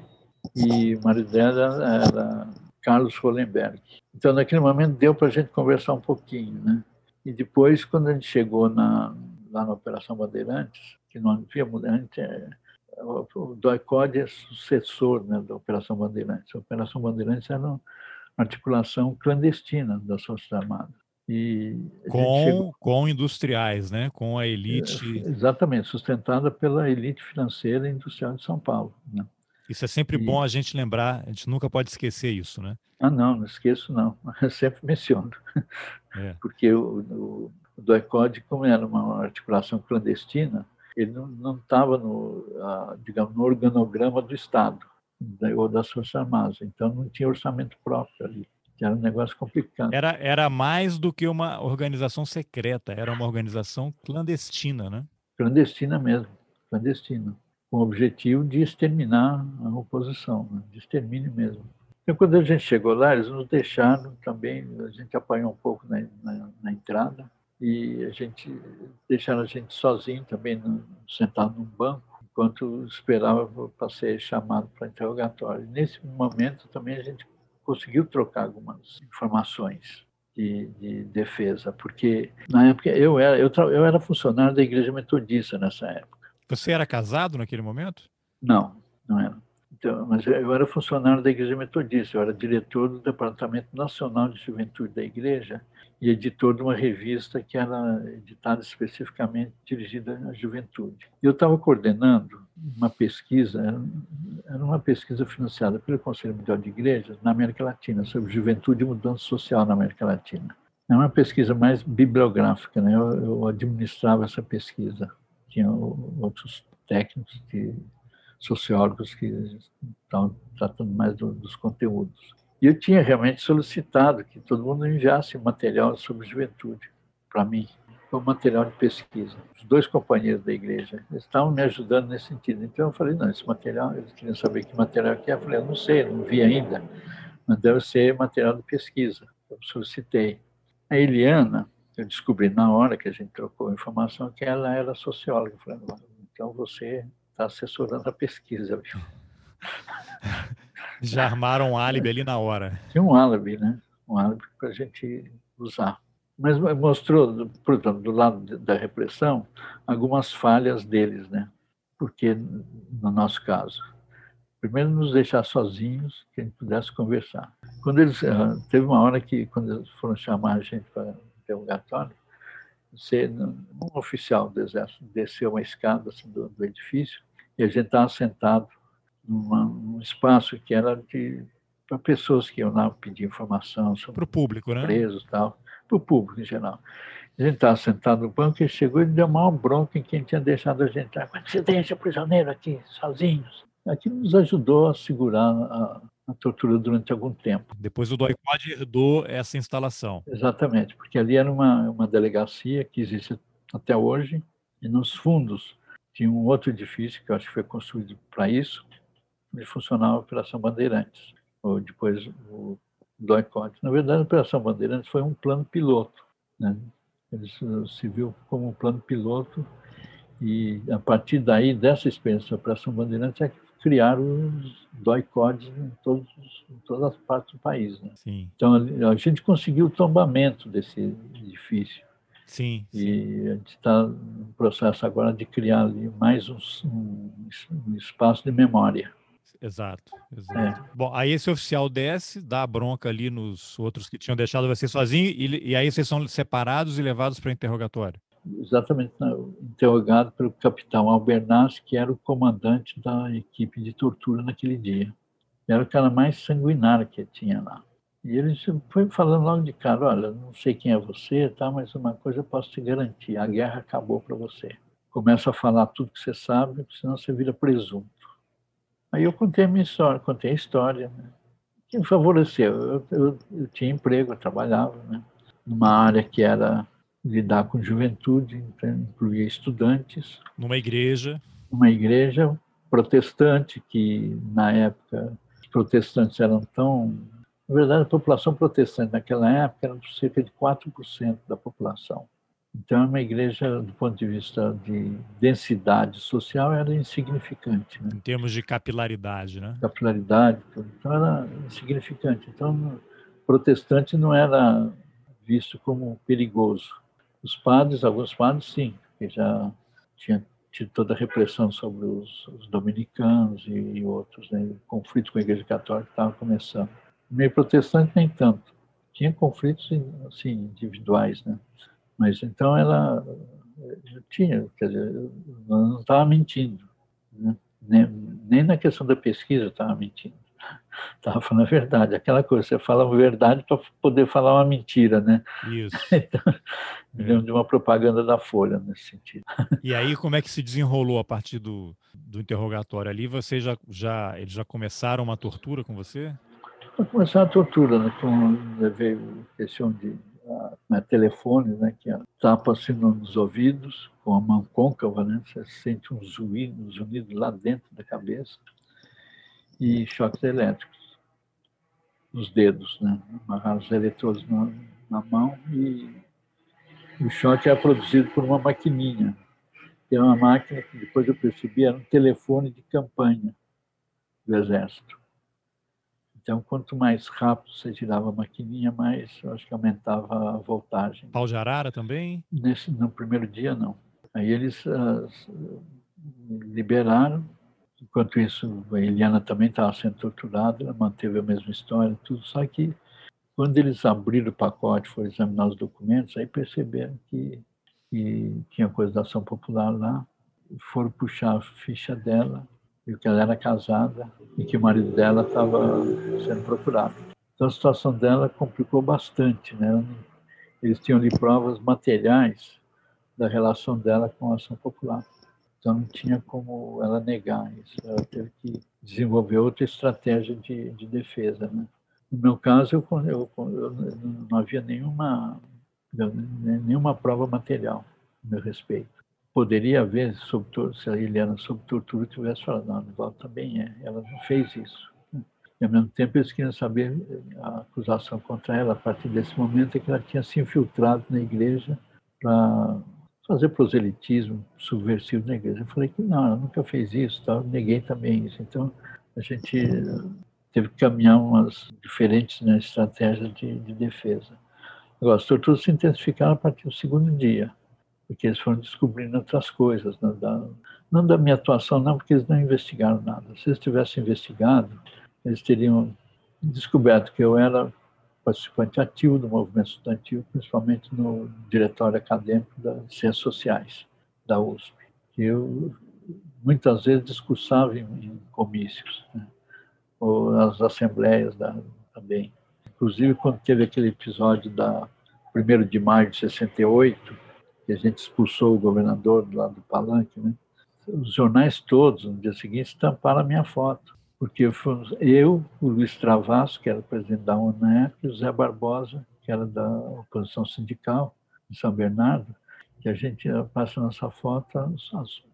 e o marido dela era Carlos Hollenberg. Então, naquele momento, deu para a gente conversar um pouquinho, né? E depois, quando a gente chegou na, lá na Operação Bandeirantes, que não havia antes, é, o DOI-CODE é sucessor né, da Operação Bandeirantes. A Operação Bandeirantes era uma articulação clandestina das Forças Armadas. E com, chegou... com industriais, né? com a elite. É, exatamente, sustentada pela elite financeira e industrial de São Paulo. Né? Isso é sempre e... bom a gente lembrar, a gente nunca pode esquecer isso, né? Ah, não, não esqueço, não. Eu sempre menciono. É. Porque o, o, o DOI-CODE, como era uma articulação clandestina, ele não estava no, digamos, no organograma do Estado ou das Forças Armadas, então não tinha orçamento próprio ali. Era um negócio complicado. Era, era mais do que uma organização secreta, era uma organização clandestina, né? Clandestina mesmo, clandestina, com o objetivo de exterminar a oposição, né? de extermínio mesmo. Então, quando a gente chegou lá, eles nos deixaram também, a gente apanhou um pouco na, na, na entrada, e a gente deixaram a gente sozinho também, sentado num banco, enquanto esperava para ser chamado para interrogatório. Nesse momento também a gente conseguiu trocar algumas informações de, de, defesa, porque na época eu era, eu, eu era funcionário da Igreja Metodista nessa época. Você era casado naquele momento? Não, não era. Então, mas eu era funcionário da Igreja Metodista, eu era diretor do Departamento Nacional de Juventude da Igreja e editor de uma revista que era editada especificamente dirigida à juventude. Eu estava coordenando uma pesquisa, era uma pesquisa financiada pelo Conselho Mundial de Igrejas na América Latina, sobre juventude e mudança social na América Latina. É uma pesquisa mais bibliográfica, né? eu, eu administrava essa pesquisa. Tinha outros técnicos, sociólogos que estavam tratando mais do, dos conteúdos. E eu tinha realmente solicitado que todo mundo enviasse material sobre juventude para mim, foi um material de pesquisa. Os dois companheiros da igreja estavam me ajudando nesse sentido. Então eu falei, não, esse material, eles queriam saber que material que é. Eu falei, eu não sei, não vi ainda, mas deve ser material de pesquisa. Eu solicitei. A Eliana, eu descobri na hora que a gente trocou a informação que ela era socióloga. Eu falei, então você está assessorando a pesquisa, viu? Já armaram um álibi ali na hora. Tinha um álibi, né? Um álibi para a gente usar. Mas mostrou, portanto, do lado da repressão, algumas falhas deles, né? Porque, no nosso caso, primeiro nos deixar sozinhos, que a gente pudesse conversar. Quando eles, ah, teve uma hora que, quando eles foram chamar a gente para interrogatório, um oficial do exército desceu uma escada assim, do, do edifício e a gente estava sentado numa, num espaço que era para pessoas que iam lá pedir informação sobre o público, né? presos e tal, para o público em geral. A gente estava sentado no banco e chegou e deu maior bronca em quem tinha deixado a gente entrar. Mas você deixa prisioneiro aqui, sozinhos. Aquilo nos ajudou a segurar a, a tortura durante algum tempo. Depois o DOI-COD herdou essa instalação. Exatamente, porque ali era uma, uma delegacia que existe até hoje, e nos fundos tinha um outro edifício que eu acho que foi construído para isso, onde funcionava a Operação Bandeirantes, ou depois o DOI-COD. Na verdade, a Operação Bandeirantes foi um plano piloto. Né? Ele se viu como um plano piloto e, a partir daí, dessa experiência da Operação Bandeirantes, é que criaram os DOI-CODs em, todos, em todas as partes do país. Né? Então, a gente conseguiu o tombamento desse edifício. Sim. E sim. a gente está no processo agora de criar ali mais um, um, um espaço de memória. Exato, exato. É. Bom, aí esse oficial desce, dá a bronca ali nos outros que tinham deixado você sozinho, e, e aí vocês são separados e levados para interrogatório. Exatamente, interrogado pelo capitão Albernaz, que era o comandante da equipe de tortura naquele dia. Era o cara mais sanguinário que tinha lá. E ele foi falando logo de cara, olha, não sei quem é você, tá, mas uma coisa eu posso te garantir, a guerra acabou para você. Começa a falar tudo que você sabe, senão você vira presunto. Aí eu contei a minha história, contei a história, né? que me favoreceu. Eu, eu, eu, tinha emprego, eu trabalhava, né? numa área que era lidar com juventude, então incluía estudantes. Numa igreja? Uma igreja protestante, que na época os protestantes eram tão. Na verdade, a população protestante naquela época era cerca de 4% da população. Então, é uma igreja, do ponto de vista de densidade social, era insignificante. Né? Em termos de capilaridade, né? Capilaridade, então era insignificante. Então, protestante não era visto como perigoso. Os padres, alguns padres, sim, que já tinha tido toda a repressão sobre os, os dominicanos e, e outros, né? o conflito com a Igreja Católica estava começando. Meio protestante nem tanto. Tinha conflitos assim individuais, né? Mas então ela tinha, quer dizer, não estava mentindo, né? nem, nem na questão da pesquisa estava mentindo. Estava falando a verdade, aquela coisa, você fala a verdade para poder falar uma mentira, né? Isso. então, é. de uma propaganda da Folha nesse sentido. E aí, como é que se desenrolou a partir do, do interrogatório ali? Você já, já, eles já começaram uma tortura com você? Começaram a tortura, né? Com, levei questão de a, a telefone, né? Que tapa assim nos ouvidos, com a mão côncava, né? Você sente um zunido, um zunido lá dentro da cabeça e choques elétricos nos dedos, né? amarrar os eletrodos na, na mão e o choque é produzido por uma maquininha, é uma máquina que depois eu percebi era um telefone de campanha do Exército. Então, quanto mais rápido você girava a maquininha, mais eu acho que aumentava a voltagem. Pau de arara também? Nesse, no primeiro dia, não. Aí eles uh, liberaram Enquanto isso, a Eliana também estava sendo torturada, ela manteve a mesma história, tudo, só que quando eles abriram o pacote, foram examinar os documentos, aí perceberam que, que tinha coisa da ação popular lá, foram puxar a ficha dela, viu que ela era casada e que o marido dela estava sendo procurado. Então a situação dela complicou bastante, né? Eles tinham ali provas materiais da relação dela com a ação popular. Então não tinha como ela negar isso. Ela teve que desenvolver outra estratégia de, de defesa. Né? No meu caso, eu, eu, eu, não havia nenhuma, nenhuma prova material a meu respeito. Poderia haver, sob, se a Eliana sob tortura tivesse falado, não, Nival também é, ela não fez isso. E ao mesmo tempo eles queriam saber a acusação contra ela a partir desse momento é que ela tinha se infiltrado na igreja para fazer proselitismo subversivo na igreja. Eu falei que não, ela nunca fez isso, tá? neguei também isso. Então, a gente teve que caminhar umas diferentes né, estratégias de, de defesa. Agora, as torturas se intensificaram a partir do segundo dia, porque eles foram descobrindo outras coisas. Da, não da minha atuação, não, porque eles não investigaram nada. Se eles tivessem investigado, eles teriam descoberto que eu era participante ativo do movimento estudantil, principalmente no diretório acadêmico das Ciências Sociais da USP. Eu muitas vezes discursava em, em comícios, né? ou nas assembleias da, também. Inclusive, quando teve aquele episódio da 1 de maio de 68, que a gente expulsou o governador lá do Palanque, né? os jornais todos, no dia seguinte, estamparam a minha foto porque fomos eu, o Luiz Travasso, que era presidente da ONU e o Zé Barbosa, que era da oposição sindical de São Bernardo, que a gente passa nossa foto,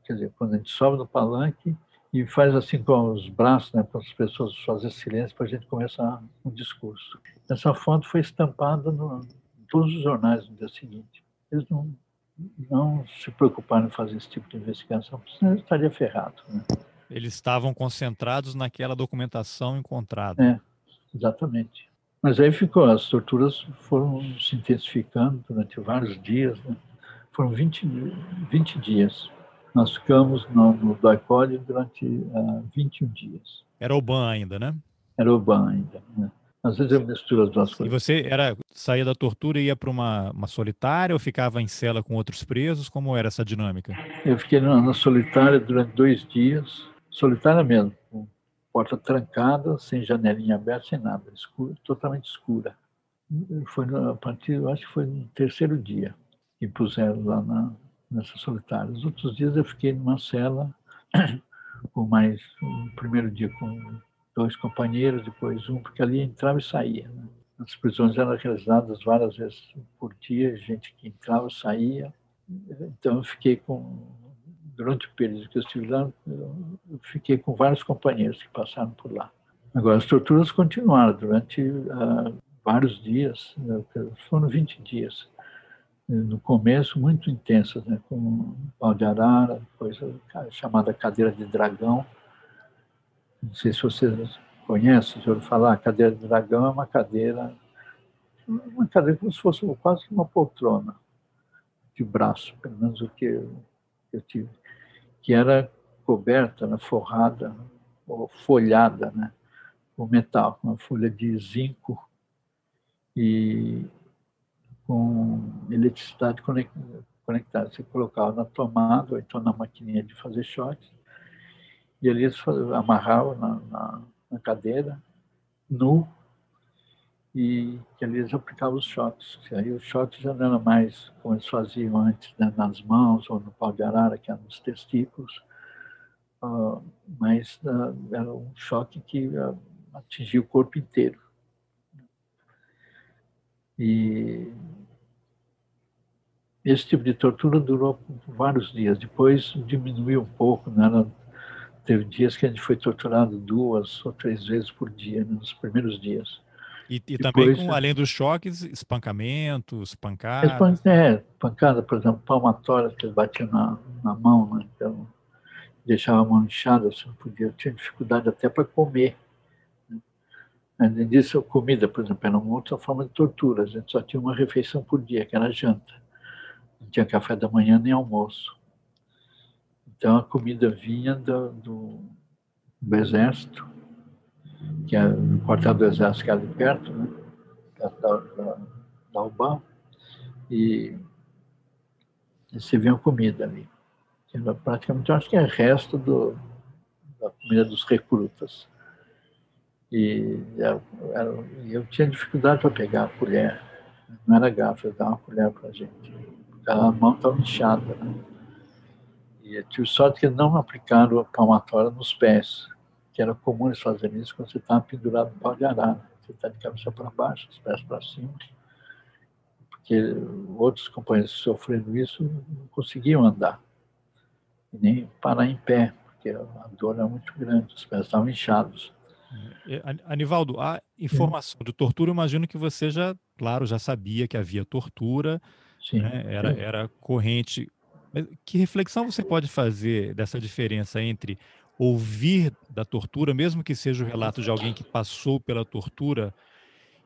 quer dizer, quando a gente sobe no palanque e faz assim com os braços, né, para as pessoas fazerem silêncio para a gente começar um discurso. Essa foto foi estampada no, em todos os jornais no dia seguinte. Eles não, não se preocuparam em fazer esse tipo de investigação, senão estaria ferrado. Né? Eles estavam concentrados naquela documentação encontrada. É, exatamente. Mas aí ficou, as torturas foram se intensificando durante vários dias, né? foram 20, 20 dias. Nós ficamos no, no DOICOD durante uh, ah, 21 dias. Era o BAN ainda, né? Era o BAN ainda. Né? Às vezes eu misturo as duas coisas. E você era saía da tortura e ia para uma, uma solitária ou ficava em cela com outros presos? Como era essa dinâmica? Eu fiquei na, na solitária durante dois dias solitária mesmo, com porta trancada, sem janelinha aberta, sem nada, escura, totalmente escura. Foi a partir, acho que foi no terceiro dia que puseram lá na, nessa solitária. Os outros dias eu fiquei numa cela com mais, um primeiro dia com dois companheiros, depois um, porque ali entrava e saía. Né? As prisões eram realizadas várias vezes por dia, gente que entrava e saía. Então eu fiquei com durante o período que eu estive lá, eu fiquei com vários companheiros que passaram por lá. Agora, as torturas continuaram durante uh, vários dias, né, foram 20 dias. no começo muito intensas, né? com pau de arara, coisa chamada cadeira de dragão. Não sei se vocês conhecem, já ouviram falar, a cadeira de dragão é uma cadeira, uma cadeira como se fosse quase uma poltrona de braço, pelo menos o que eu, eu tive, que era coberta, né, forrada, ou folhada, né, com metal, com uma folha de zinco e com eletricidade conectada. Você colocava na tomada ou então na maquininha de fazer choques e eles amarravam na, na, na cadeira, nu, e que eles aplicavam os choques. Aí os choques já não eram mais como eles faziam antes, né, nas mãos ou no pau de arara, que eram nos testículos, uh, mas uh, era um choque que uh, atingia o corpo inteiro. E esse tipo de tortura durou vários dias. Depois diminuiu um pouco, né? Teve dias que a gente foi torturado duas ou três vezes por dia, né? nos primeiros dias. E, e Depois, também, com, além dos choques, espancamentos, pancadas? É, pancada, por exemplo, palmatória, que eles batiam na, na mão, né? então deixava a mão inchada, você não podia, eu tinha dificuldade até para comer. Né? Além disso, comida, por exemplo, era uma outra forma de tortura, a gente só tinha uma refeição por dia, que era janta não tinha café da manhã nem almoço. Então a comida vinha do, do, do exército, que é o quartel do exército que é ali perto, né? da, da, da UBAM, e, e vinha comida ali. Era praticamente, eu acho que é resto do, da comida dos recrutas. E eu, eu tinha dificuldade para pegar a colher, não era garfo, eu dava uma colher para a gente a mão estava inchada. Né? E eu tive sorte que não aplicaram a palmatória nos pés, que era comum eles fazerem isso quando você estava pendurado no pau de arara. Você está de cabeça para baixo, os pés para cima. Porque outros companheiros sofrendo isso não conseguiam andar, e nem parar em pé, porque a dor era muito grande, os pés estavam inchados. É, Anivaldo, a informação de tortura, eu imagino que você já, claro, já sabia que havia tortura. Né? Era, era corrente. Mas que reflexão você pode fazer dessa diferença entre ouvir da tortura, mesmo que seja o relato de alguém que passou pela tortura,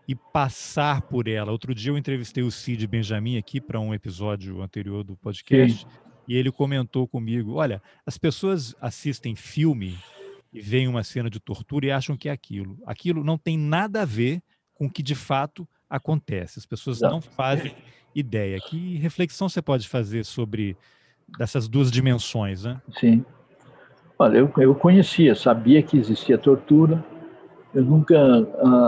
e passar por ela? Outro dia eu entrevistei o Cid Benjamin aqui para um episódio anterior do podcast. Sim. E ele comentou comigo: olha, as pessoas assistem filme e veem uma cena de tortura e acham que é aquilo. Aquilo não tem nada a ver com o que de fato acontece. As pessoas não fazem ideia. Que reflexão você pode fazer sobre dessas duas dimensões, né? Sim. Olha, eu, eu conhecia, sabia que existia tortura. Eu nunca,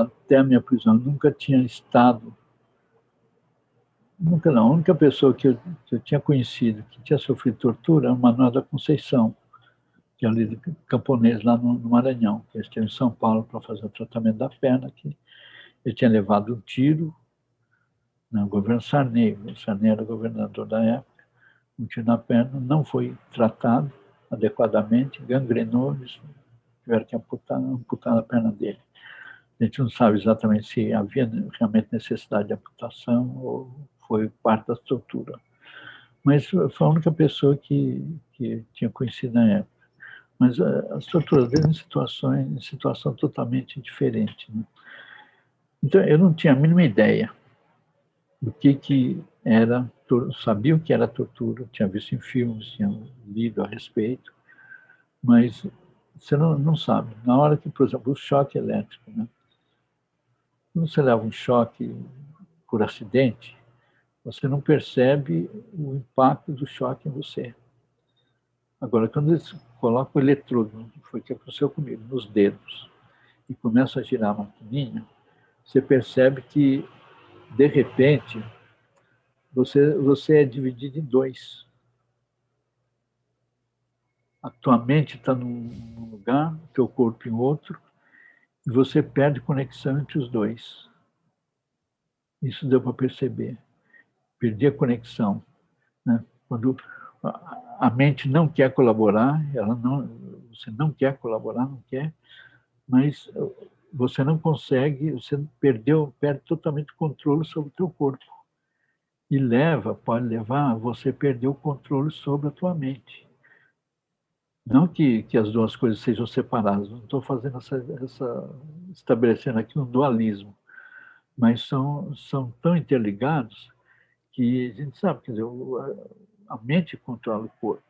até a minha prisão, nunca tinha estado. Nunca não. A única pessoa que eu, que eu tinha conhecido que tinha sofrido tortura era o Manuel da Conceição, que é ali camponês lá no, no Maranhão, que esteve em São Paulo para fazer o tratamento da perna, que ele tinha levado um tiro, no governo Sarney, o Sarney era governador da época, um tiro na perna, não foi tratado adequadamente, gangrenou, eles tiveram que amputar, amputar a perna dele. A gente não sabe exatamente se havia realmente necessidade de amputação ou foi parte da estrutura. Mas foi a única pessoa que, que tinha conhecido na época. Mas as torturas dele em situações, em situação totalmente diferente. Né? Então, eu não tinha a mínima ideia do que, que era, sabia o que era tortura, tinha visto em filmes, tinha lido a respeito, mas você não, não sabe. Na hora que, por exemplo, o choque elétrico, né? quando você leva um choque por acidente, você não percebe o impacto do choque em você. Agora, quando eles colocam o eletrodo, foi o que aconteceu comigo, nos dedos, e começa a girar a maquininha, você percebe que de repente, você, você é dividido em dois. A tua mente está num lugar, o teu corpo em outro, e você perde conexão entre os dois. Isso deu para perceber. Perdi a conexão. Né? Quando a mente não quer colaborar, ela não, você não quer colaborar, não quer, mas você não consegue, você perdeu, perde totalmente o controle sobre o teu corpo. e leva, pode levar você perder o controle sobre a tua mente. Não que, que as duas coisas sejam separadas, não estou fazendo essa, essa, estabelecendo aqui um dualismo, mas são, são tão interligados que a gente sabe, quer dizer, a mente controla o corpo.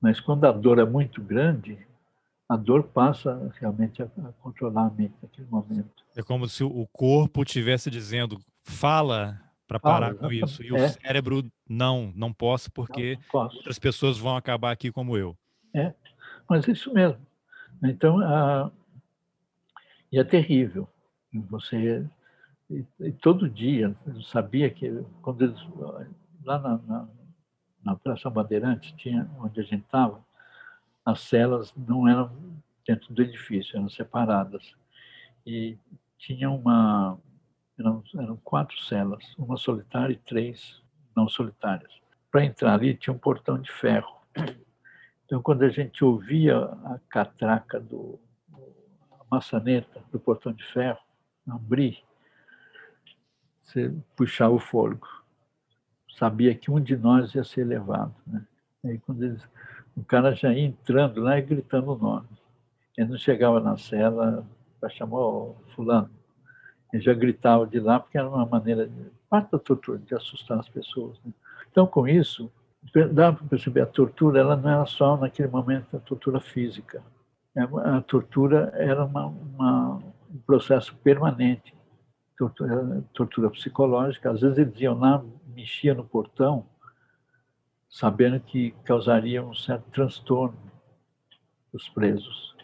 Mas quando a dor é muito grande, a dor passa realmente a, a controlar a mente naquele momento. É como se o corpo estivesse dizendo, fala para parar com isso. E é. o cérebro, não, não posso, porque não, não posso. outras pessoas vão acabar aqui como eu. É, mas é isso mesmo. Então, a... e é terrível. Você, e, e todo dia, eu sabia que, quando eles, lá na, na, na Praça Bandeirantes, tinha, onde a gente estava, as celas não eram dentro do edifício, eram separadas. E tinha uma, eram, eram quatro celas, uma solitária e três não solitárias. Para entrar ali tinha um portão de ferro. Então, quando a gente ouvia a catraca do a maçaneta do portão de ferro abrir, você puxava o fôlego. Sabia que um de nós ia ser levado. Né? Aí, quando eles, o cara já ia entrando lá e gritando o nome. Ele não chegava na cela para chamar o fulano. Ele já gritava de lá, porque era uma maneira, de, parte da tortura, de assustar as pessoas. Né? Então, com isso, dá para perceber, a tortura ela não era só, naquele momento, a tortura física. É, a tortura era uma, uma, um processo permanente, tortura, tortura psicológica. Às vezes eles iam lá, mexiam no portão, sabendo que causaria um certo transtorno dos presos.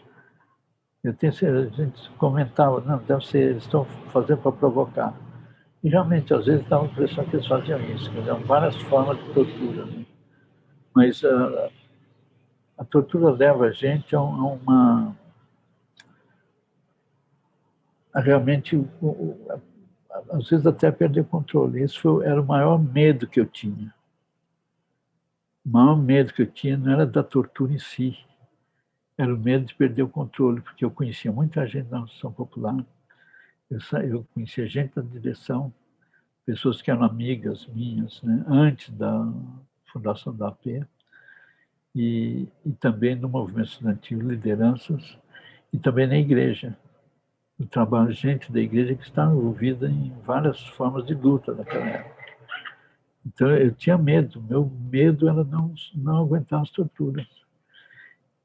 Eu tenho, a gente comentava, não, deve ser, eles estão fazendo para provocar. E realmente, às vezes, dá a impressão que eles faziam isso, que eram várias formas de tortura. Né? Mas a, a, tortura leva a gente a, uma. A realmente, às vezes, até perder o controle. Isso foi, era o maior medo que eu tinha. O maior medo que eu tinha não era da tortura em si, era o medo de perder o controle, porque eu conhecia muita gente da Associação Popular, eu, eu conhecia gente da direção, pessoas que eram amigas minhas, né, antes da fundação da AP, e, e também no movimento estudantil, lideranças, e também na igreja. O trabalho de gente da igreja que está envolvida em várias formas de luta naquela época. Então eu tinha medo, meu medo era não, não aguentar as torturas.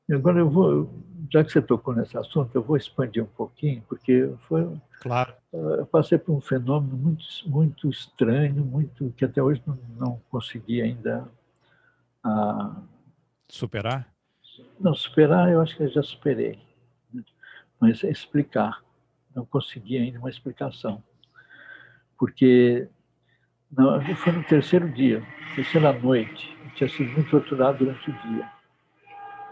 E agora eu vou, já que você tocou nesse assunto, eu vou expandir um pouquinho, porque foi. Claro. Eu passei por um fenômeno muito, muito estranho, muito que até hoje não, não consegui ainda. Ah, superar? Não, superar eu acho que eu já superei. Né? Mas é explicar. Não consegui ainda uma explicação. Porque não, foi no terceiro dia, terceira noite. Eu tinha sido muito torturado durante o dia.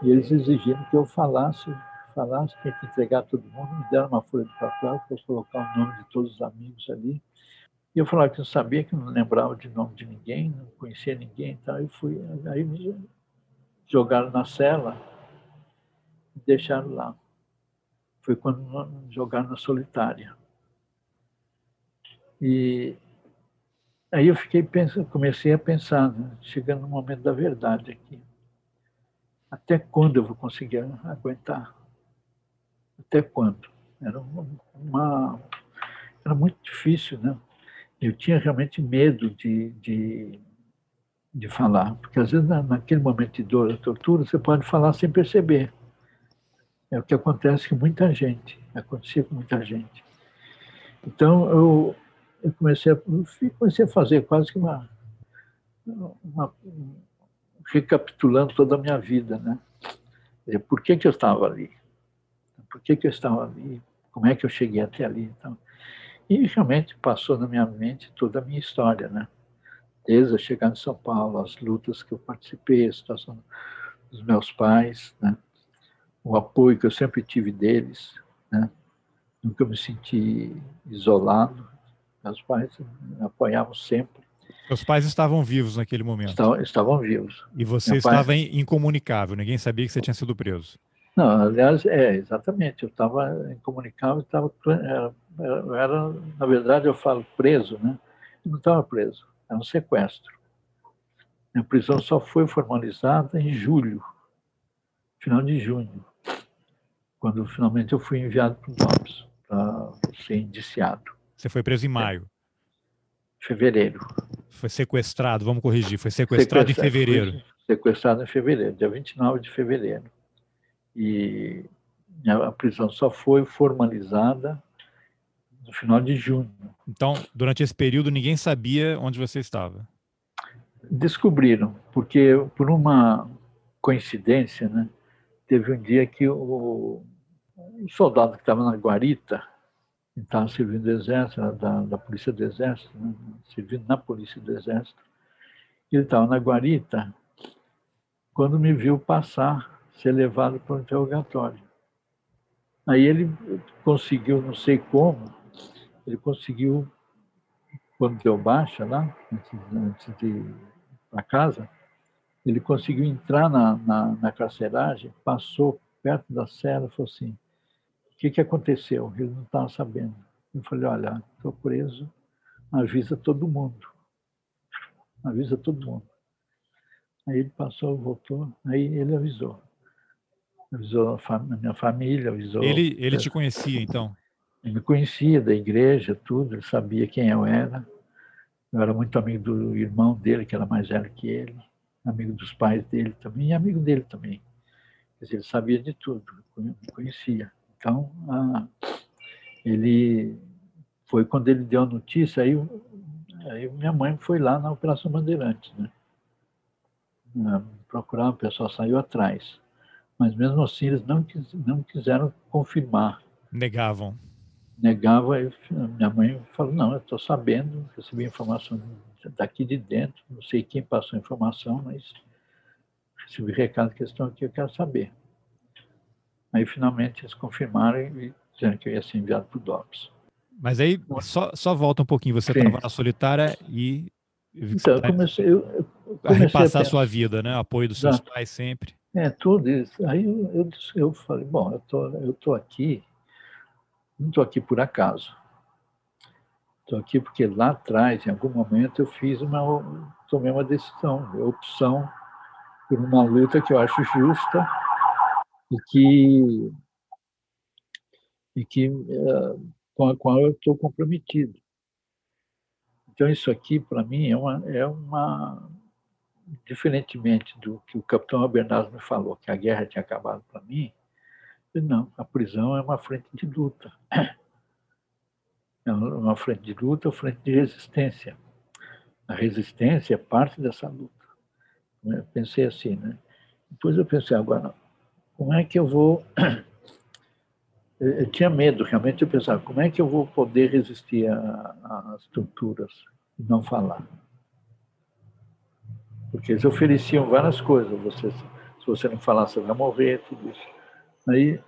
E eles exigiram que eu falasse, falasse, tinha que entregar todo mundo, me deram uma folha de papel para eu colocar o nome de todos os amigos ali. E eu falava que não sabia, que não lembrava de nome de ninguém, não conhecia ninguém e tal. Eu fui, aí me jogaram na cela e deixaram lá. Foi quando me jogaram na solitária. E aí eu fiquei pensando, comecei a pensar, né, chegando no momento da verdade aqui. Até quando eu vou conseguir aguentar? Até quando? Era uma, era muito difícil, né? Eu tinha realmente medo de, de, de falar, porque às vezes naquele momento de dor, de tortura, você pode falar sem perceber. É o que acontece com muita gente, acontecia com muita gente. Então eu, eu comecei, a, comecei a fazer quase que uma, uma recapitulando toda a minha vida, né? Por que, que eu estava ali? Por que, que eu estava ali? Como é que eu cheguei até ali? Então, e realmente passou na minha mente toda a minha história, né? Desde eu chegar em São Paulo, as lutas que eu participei, a situação dos meus pais, né? o apoio que eu sempre tive deles, né? Nunca me senti isolado. Meus pais me apoiavam sempre. Seus pais estavam vivos naquele momento? Estavam, estavam vivos. E você Meu estava pai... incomunicável, ninguém sabia que você tinha sido preso? Não, aliás, é, exatamente. Eu estava incomunicável, estava, era, era, na verdade, eu falo preso, né? Eu não estava preso. era um sequestro. A prisão só foi formalizada em julho, final de junho, quando finalmente eu fui enviado para o DOPS para ser indiciado. Você foi preso em maio? Fevereiro. Foi sequestrado, vamos corrigir, foi sequestrado, sequestrado em fevereiro. Sequestrado em fevereiro, dia 29 de fevereiro. E a prisão só foi formalizada no final de junho. Então, durante esse período, ninguém sabia onde você estava? Descobriram, porque por uma coincidência, né, teve um dia que o, o soldado que estava na guarita, estava servindo do exército, da, da polícia do exército, né, servindo na polícia do exército, ele estava na guarita quando me viu passar, ser levado para o interrogatório. Aí ele conseguiu, não sei como, ele conseguiu, quando deu baixa lá, antes, antes de ir para casa, ele conseguiu entrar na, na, na carceragem, passou perto da cela e falou assim, o que, que aconteceu? Ele não estava sabendo. Eu falei, olha, estou preso, avisa todo mundo. Avisa todo mundo. Aí ele passou, voltou, aí ele avisou. Avisou a minha família, avisou... Ele, ele te conhecia, então? Ele me conhecia da igreja, tudo, ele sabia quem eu era. Eu era muito amigo do irmão dele, que era mais velho que ele, amigo dos pais dele também, e amigo dele também. Quer dizer, ele sabia de tudo, me conhecia. Então, ah, ele foi quando ele deu a notícia, aí, aí minha mãe foi lá na Operação Bandeirantes, né? Ah, procurar, o pessoal saiu atrás. Mas mesmo assim, eles não, quis, não quiseram confirmar. Negavam negava, minha mãe falou, não, eu estou sabendo, recebi informação daqui de dentro, não sei quem passou a informação, mas recebi recado que estão aqui, eu quero saber. Aí, finalmente, eles confirmaram e disseram que eu ia ser enviado para o DOPS. Mas aí, só, só volta um pouquinho, você estava na solitária e... Então, eu comecei, eu, eu comecei a repassar a, sua vida, né? Apoio dos seus pais sempre. É, tudo isso. Aí eu, eu, eu falei, bom, eu tô, eu tô aqui, não estou aqui por acaso. Estou aqui porque lá atrás, em algum momento, eu fiz uma, tomei uma decisão, uma opção por uma luta que eu acho justa e que, e que uh, com a qual eu estou comprometido. Então, isso aqui, para mim, é uma, é uma. Diferentemente do que o capitão Albernaz me falou, que a guerra tinha acabado para mim, não, a prisão é uma frente de luta. É uma frente de luta, frente de resistência. A resistência é parte dessa luta. Eu pensei assim, né? Depois eu pensei, agora, como é que eu vou. Eu tinha medo, realmente, eu pensava, como é que eu vou poder resistir às torturas e não falar? Porque eles ofereciam várias coisas. Você, se você não falar, você vai morrer, tudo isso. Aí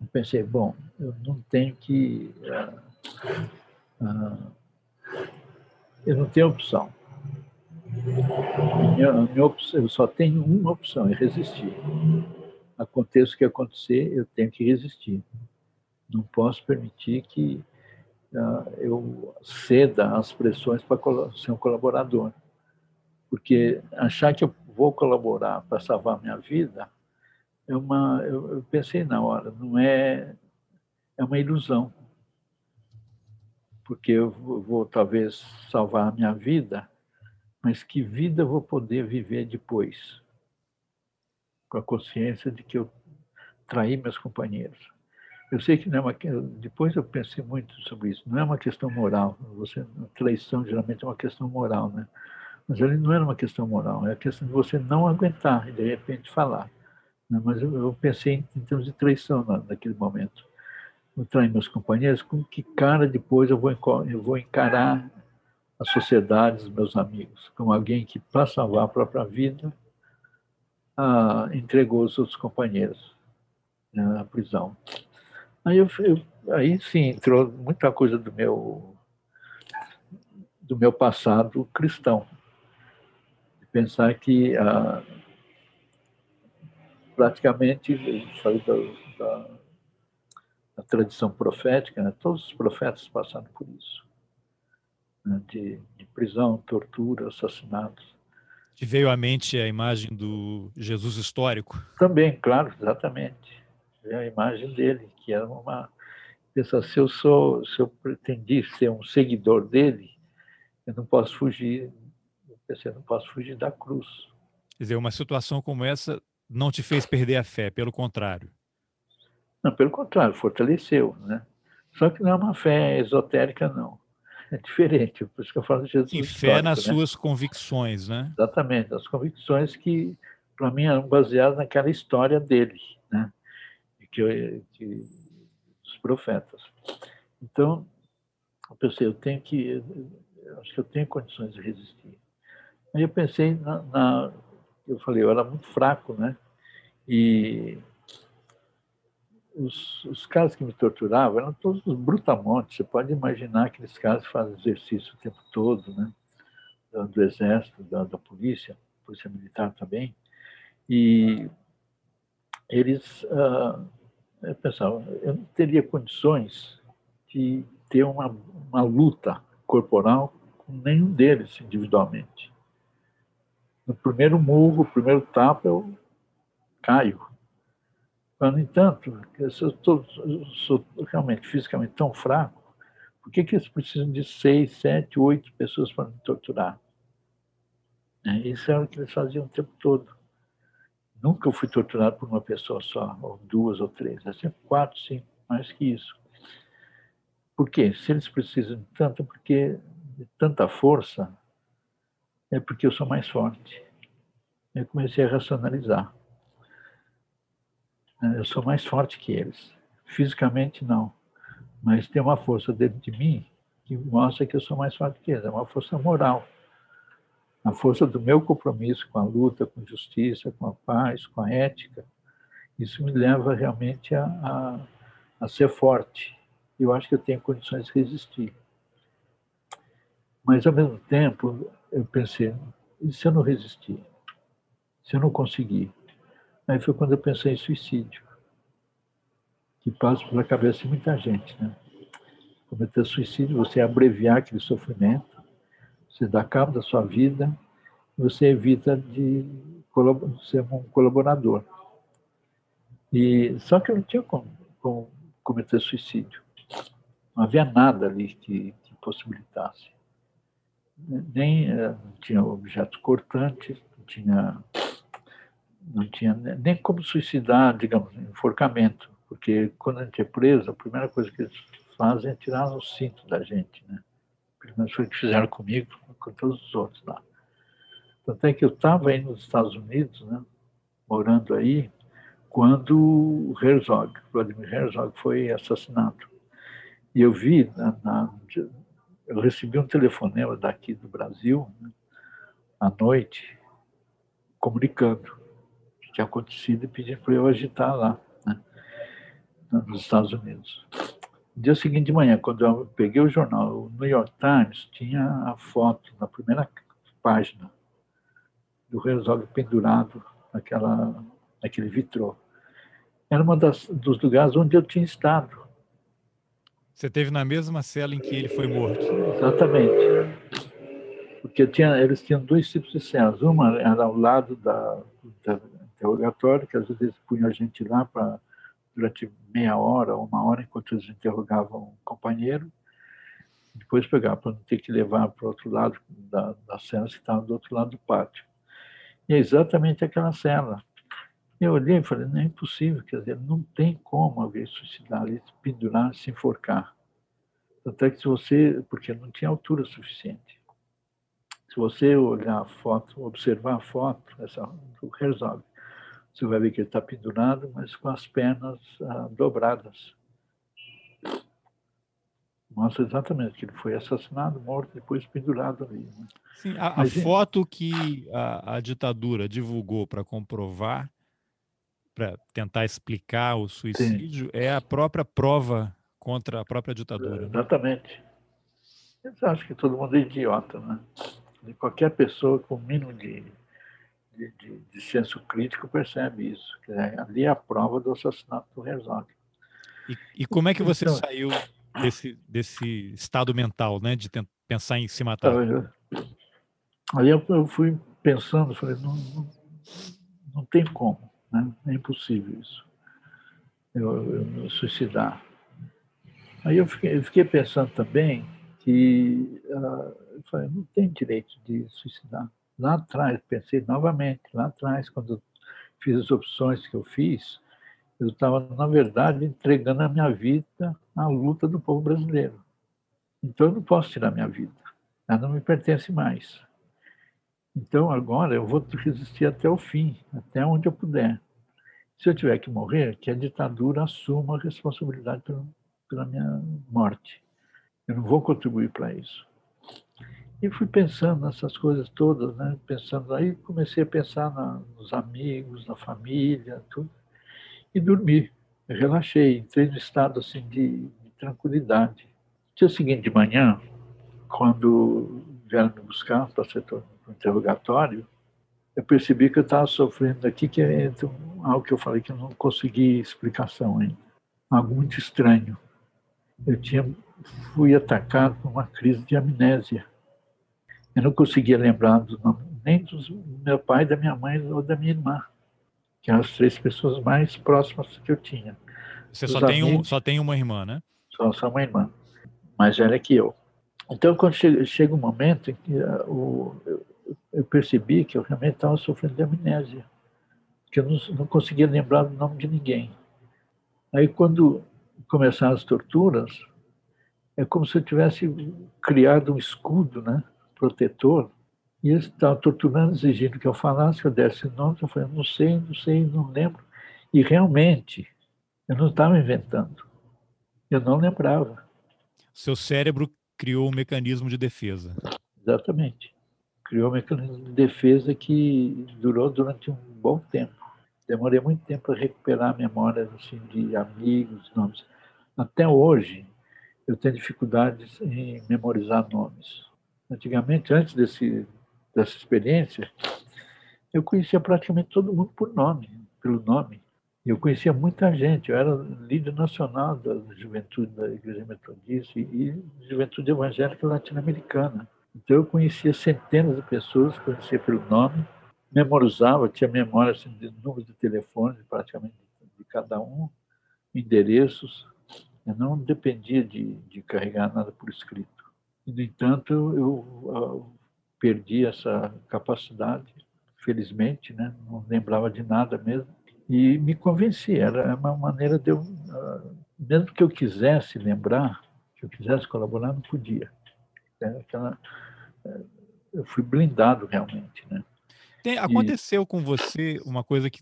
eu pensei, bom, eu não tenho que. Uh, uh, eu não tenho opção. Minha, minha opção. Eu só tenho uma opção, é resistir. Aconteça o que acontecer, eu tenho que resistir. Não posso permitir que uh, eu ceda às pressões para ser um colaborador. Porque achar que eu vou colaborar para salvar minha vida é uma, eu, pensei na hora, não é, é uma ilusão, porque eu vou talvez salvar a minha vida, mas que vida vou poder viver depois, com a consciência de que eu traí meus companheiros. Eu sei que não é uma depois eu pensei muito sobre isso. Não é uma questão moral. Você traição geralmente é uma questão moral, né? Mas ali não era uma questão moral. É a questão de você não aguentar e de repente falar. Né? Mas eu, eu, pensei em, termos de traição na, naquele momento. Eu traí meus companheiros, com que cara depois eu vou, eu vou encarar a sociedade, os meus amigos, como alguém que, para salvar a própria vida, ah, entregou os outros companheiros né, na prisão. Aí, eu, eu, aí sim entrou muita coisa do meu do meu passado cristão. Pensar que ah, praticamente, falei da, da, da, tradição profética, né? todos os profetas passaram por isso. Né, de, de prisão, tortura, assassinatos. Te veio à mente a imagem do Jesus histórico? Também, claro, exatamente. Veio a imagem dele, que era uma. Pensa, se eu sou, se eu pretendi ser um seguidor dele, eu não posso fugir, eu pensei, eu não posso fugir da cruz. Quer dizer, uma situação como essa não te fez perder a fé, pelo contrário. Não, pelo contrário, fortaleceu, né? Só que não é uma fé esotérica, não. É diferente, por isso que eu falo de Jesus. Sim, fé nas né? suas convicções, né? Exatamente, as convicções que, para mim, eram baseadas naquela história dele, né? Que, eu, que, dos profetas. Então, eu pensei, eu tenho que, eu acho que eu tenho condições de resistir. Aí eu pensei na, na eu falei, eu era muito fraco, né? E os, os caras que me torturavam eram todos brutamontes. Você pode imaginar que aqueles caras fazem exercício o tempo todo, né? Do, exército, da, da polícia, polícia militar também. E eles, uh, eu pensava, eu não teria condições de ter uma, uma luta corporal com nenhum deles individualmente. No primeiro murro, o primeiro tapa, eu caio. Mas, no entanto, se eu, tô, sou realmente fisicamente tão fraco, por que, que eles precisam de seis, sete, oito pessoas para me torturar? É, isso era o que eles faziam o tempo todo. Nunca fui torturado por uma pessoa só, ou duas ou três. É sempre quatro, cinco, mais que isso. Por quê? Se eles precisam de tanto, porque de tanta força, é porque eu sou mais forte. Eu comecei a racionalizar. Eu sou mais forte que eles. Fisicamente, não. Mas tem uma força dentro de mim que mostra que eu sou mais forte que eles. É uma força moral. A força do meu compromisso com a luta, com a justiça, com a paz, com a ética. Isso me leva realmente a, a, a ser forte. Eu acho que eu tenho condições de resistir. Mas, ao mesmo tempo, eu pensei, e se eu não resistir? Se eu não conseguir? Aí foi quando eu pensei em suicídio, que passa pela cabeça de muita gente, né? Cometer suicídio, você abreviar aquele sofrimento, você dá cabo da sua vida, você evita de ser um colaborador. E só que eu não tinha como, como cometer suicídio. Não havia nada ali que, que possibilitasse. Nem eh, tinha objetos cortantes, não tinha não tinha nem como suicidar, digamos, enforcamento, porque quando a gente é preso, a primeira coisa que eles fazem é tirar o cinto da gente, né? Pelo menos foi o que fizeram comigo, com todos os outros lá. Tanto é que eu estava aí nos Estados Unidos, né, morando aí, quando o Herzog, Vladimir Herzog, foi assassinado. E eu vi, na, na, eu recebi um telefonema daqui do Brasil, né, à noite, comunicando tinha acontecido e pedindo para eu agitar lá, né, nos Estados Unidos. No dia seguinte de manhã, quando eu peguei o jornal, o New York Times tinha a foto na primeira página do Herzog pendurado naquela, naquele vitrô. Era um dos lugares onde eu tinha estado. Você teve na mesma cela em que ele foi morto? Exatamente. Porque tinha, eles tinham dois tipos de celas. Uma era ao lado da, da interrogatório, que às vezes punham a gente lá para durante meia hora, uma hora, enquanto eles interrogavam um companheiro, depois pegar para não ter que levar para o outro lado da, da cela, que estava do outro lado do pátio. E é exatamente aquela cela. Eu olhei e falei, não é impossível, quer dizer, não tem como alguém suicidar ali, pendurar, se enforcar. Até que se você, porque não tinha altura suficiente. Se você olhar a foto, observar a foto, essa do Herzog, você vai ver que ele está pendurado, mas com as pernas ah, dobradas. Mostra exatamente que ele foi assassinado, morto, depois pendurado ali. Né? Sim, a, a foto que a, a ditadura divulgou para comprovar, para tentar explicar o suicídio, Sim. é a própria prova contra a própria ditadura. É, exatamente. Eles acham que todo mundo é idiota, né? De qualquer pessoa com o mínimo de de, de, de senso crítico percebe isso. Que é, ali é a prova do assassinato do Herzog. E, e como é que você então, saiu desse, desse estado mental, né, de pensar em se matar? Aí eu fui pensando, falei, não, não, não tem como, né? é impossível isso, eu, eu me suicidar. Aí eu fiquei, eu fiquei pensando também que uh, eu falei, não tem direito de suicidar. Lá atrás, pensei novamente, lá atrás, quando fiz as opções que eu fiz, eu estava, na verdade, entregando a minha vida à luta do povo brasileiro. Então, eu não posso tirar minha vida. Ela não me pertence mais. Então, agora, eu vou resistir até o fim, até onde eu puder. Se eu tiver que morrer, que a ditadura assuma a responsabilidade pela, pela minha morte. Eu não vou contribuir para isso. E fui pensando nessas coisas todas, né? Pensando aí, comecei a pensar na, nos amigos, na família, tudo, e dormi. Relaxei, entrei no estado assim de, de tranquilidade. Dia seguinte de manhã, quando vieram me buscar para o interrogatório, eu percebi que eu estava sofrendo aqui, que é algo que eu falei que eu não consegui explicação ainda. Algo muito estranho. Eu tinha, fui atacado por uma crise de amnésia eu não conseguia lembrar do nome, nem do meu pai, da minha mãe ou da minha irmã, que eram as três pessoas mais próximas que eu tinha. Você só tem, um, só tem uma irmã, né? Só, só uma irmã, mais velha que eu. Então, quando chega, chega um momento em que uh, o, eu, eu, percebi que eu realmente estava sofrendo de amnésia, que eu não, não conseguia lembrar do nome de ninguém. Aí, quando começaram as torturas, é como se eu tivesse criado um escudo, né? Protetor, e eles estavam torturando, exigindo que eu falasse, que eu desse nomes. Eu falei, não sei, não sei, não lembro. E realmente, eu não estava inventando. Eu não lembrava. Seu cérebro criou um mecanismo de defesa. Exatamente. Criou um mecanismo de defesa que durou durante um bom tempo. Demorei muito tempo para recuperar a memória assim, de amigos, nomes. Até hoje, eu tenho dificuldades em memorizar nomes. Antigamente, antes desse, dessa experiência, eu conhecia praticamente todo mundo por nome, pelo nome. Eu conhecia muita gente, eu era líder nacional da juventude da Igreja Metodista e juventude evangélica latino-americana. Então eu conhecia centenas de pessoas, conhecia pelo nome, memorizava, tinha memória assim, de números de telefone praticamente de cada um, endereços. Eu não dependia de, de carregar nada por escrito. No entanto, eu perdi essa capacidade, felizmente, né? não lembrava de nada mesmo, e me convenci. Era uma maneira de eu, ah, mesmo que eu quisesse lembrar, que eu quisesse colaborar, não podia. Aquela, é, eu fui blindado realmente, né? Tem, aconteceu e... com você uma coisa que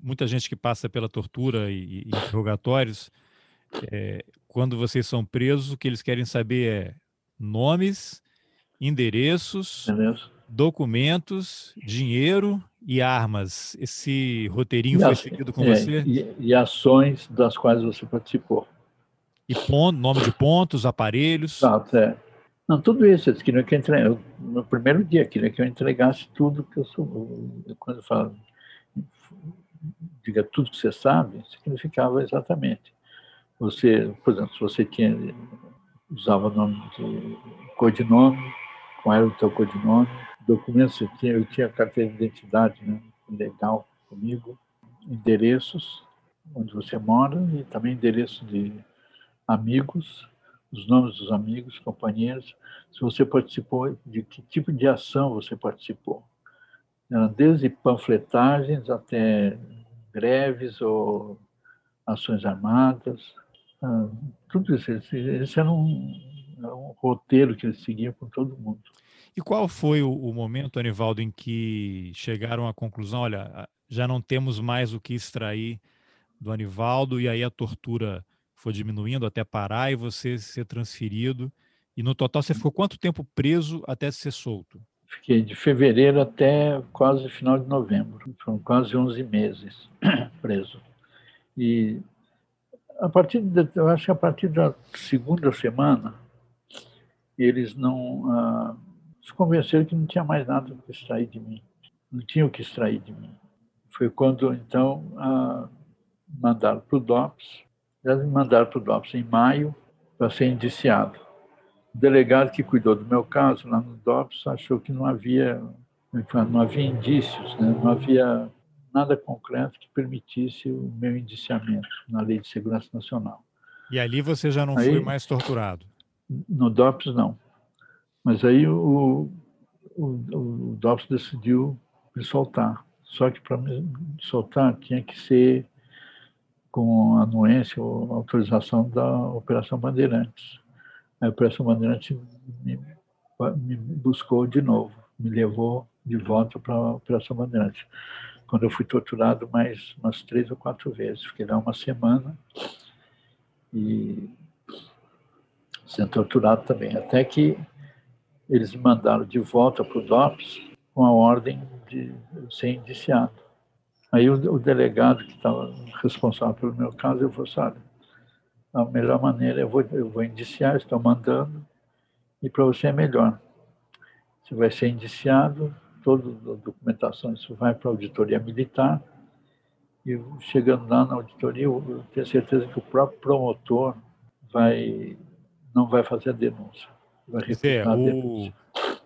muita gente que passa pela tortura e, e interrogatórios, é, quando vocês são presos, o que eles querem saber é nomes, endereços, documentos, dinheiro e armas. Esse roteirinho e foi seguido com é, você? E, e, ações das quais você participou. E ponto, nome de pontos, aparelhos. Exato, é. Não, tudo isso, eles queriam que eu no primeiro dia, queria que eu entregasse tudo que eu sou. Quando eu falo, diga tudo que você sabe, significava exatamente. Você, por exemplo, se você tinha usava nome de codinome, qual era o teu codinome, documentos eu tinha, eu tinha carteira de identidade né, legal comigo, endereços onde você mora e também endereço de amigos, os nomes dos amigos, companheiros, se você participou, de que tipo de ação você participou. Desde panfletagens até greves ou ações armadas, ah, tudo isso. Esse era um, um roteiro que eles seguiam com todo mundo. E qual foi o, o, momento, Anivaldo, em que chegaram à conclusão, olha, já não temos mais o que extrair do Anivaldo, e aí a tortura foi diminuindo até parar e você ser transferido. E no total você ficou quanto tempo preso até ser solto? Fiquei de fevereiro até quase final de novembro. Foram quase 11 meses preso. E a partir de, eu acho que a partir da segunda semana eles não ah, se convenceram que não tinha mais nada que extrair de mim, não tinha o que extrair de mim. Foi quando então ah, mandaram para o DOPS, eles me mandaram para o DOPS em maio para ser indiciado. O delegado que cuidou do meu caso lá no DOPS achou que não havia, não havia indícios, né? não havia nada concreto que permitisse o meu indiciamento na Lei de Segurança Nacional. E ali você já não aí, foi mais torturado? No DOPS, não. Mas aí o, o, o DOPS decidiu me soltar. Só que para me soltar tinha que ser com anuência ou autorização da Operação Bandeirantes. A Operação Bandeirantes me, me buscou de novo, me levou de volta para a Operação Bandeirantes. Quando eu fui torturado mais umas três ou quatro vezes, fiquei lá uma semana e sendo torturado também, até que eles me mandaram de volta para o DOPS com a ordem de ser indiciado. Aí o, o delegado que estava responsável pelo meu caso, eu falei, sabe, a melhor maneira eu vou, eu vou indiciar, estou mandando, e para você é melhor. Você vai ser indiciado, toda a documentação, isso vai para a auditoria militar, e chegando lá na auditoria, eu tenho certeza que o próprio promotor vai, não vai fazer a denúncia. Vai repetir a denúncia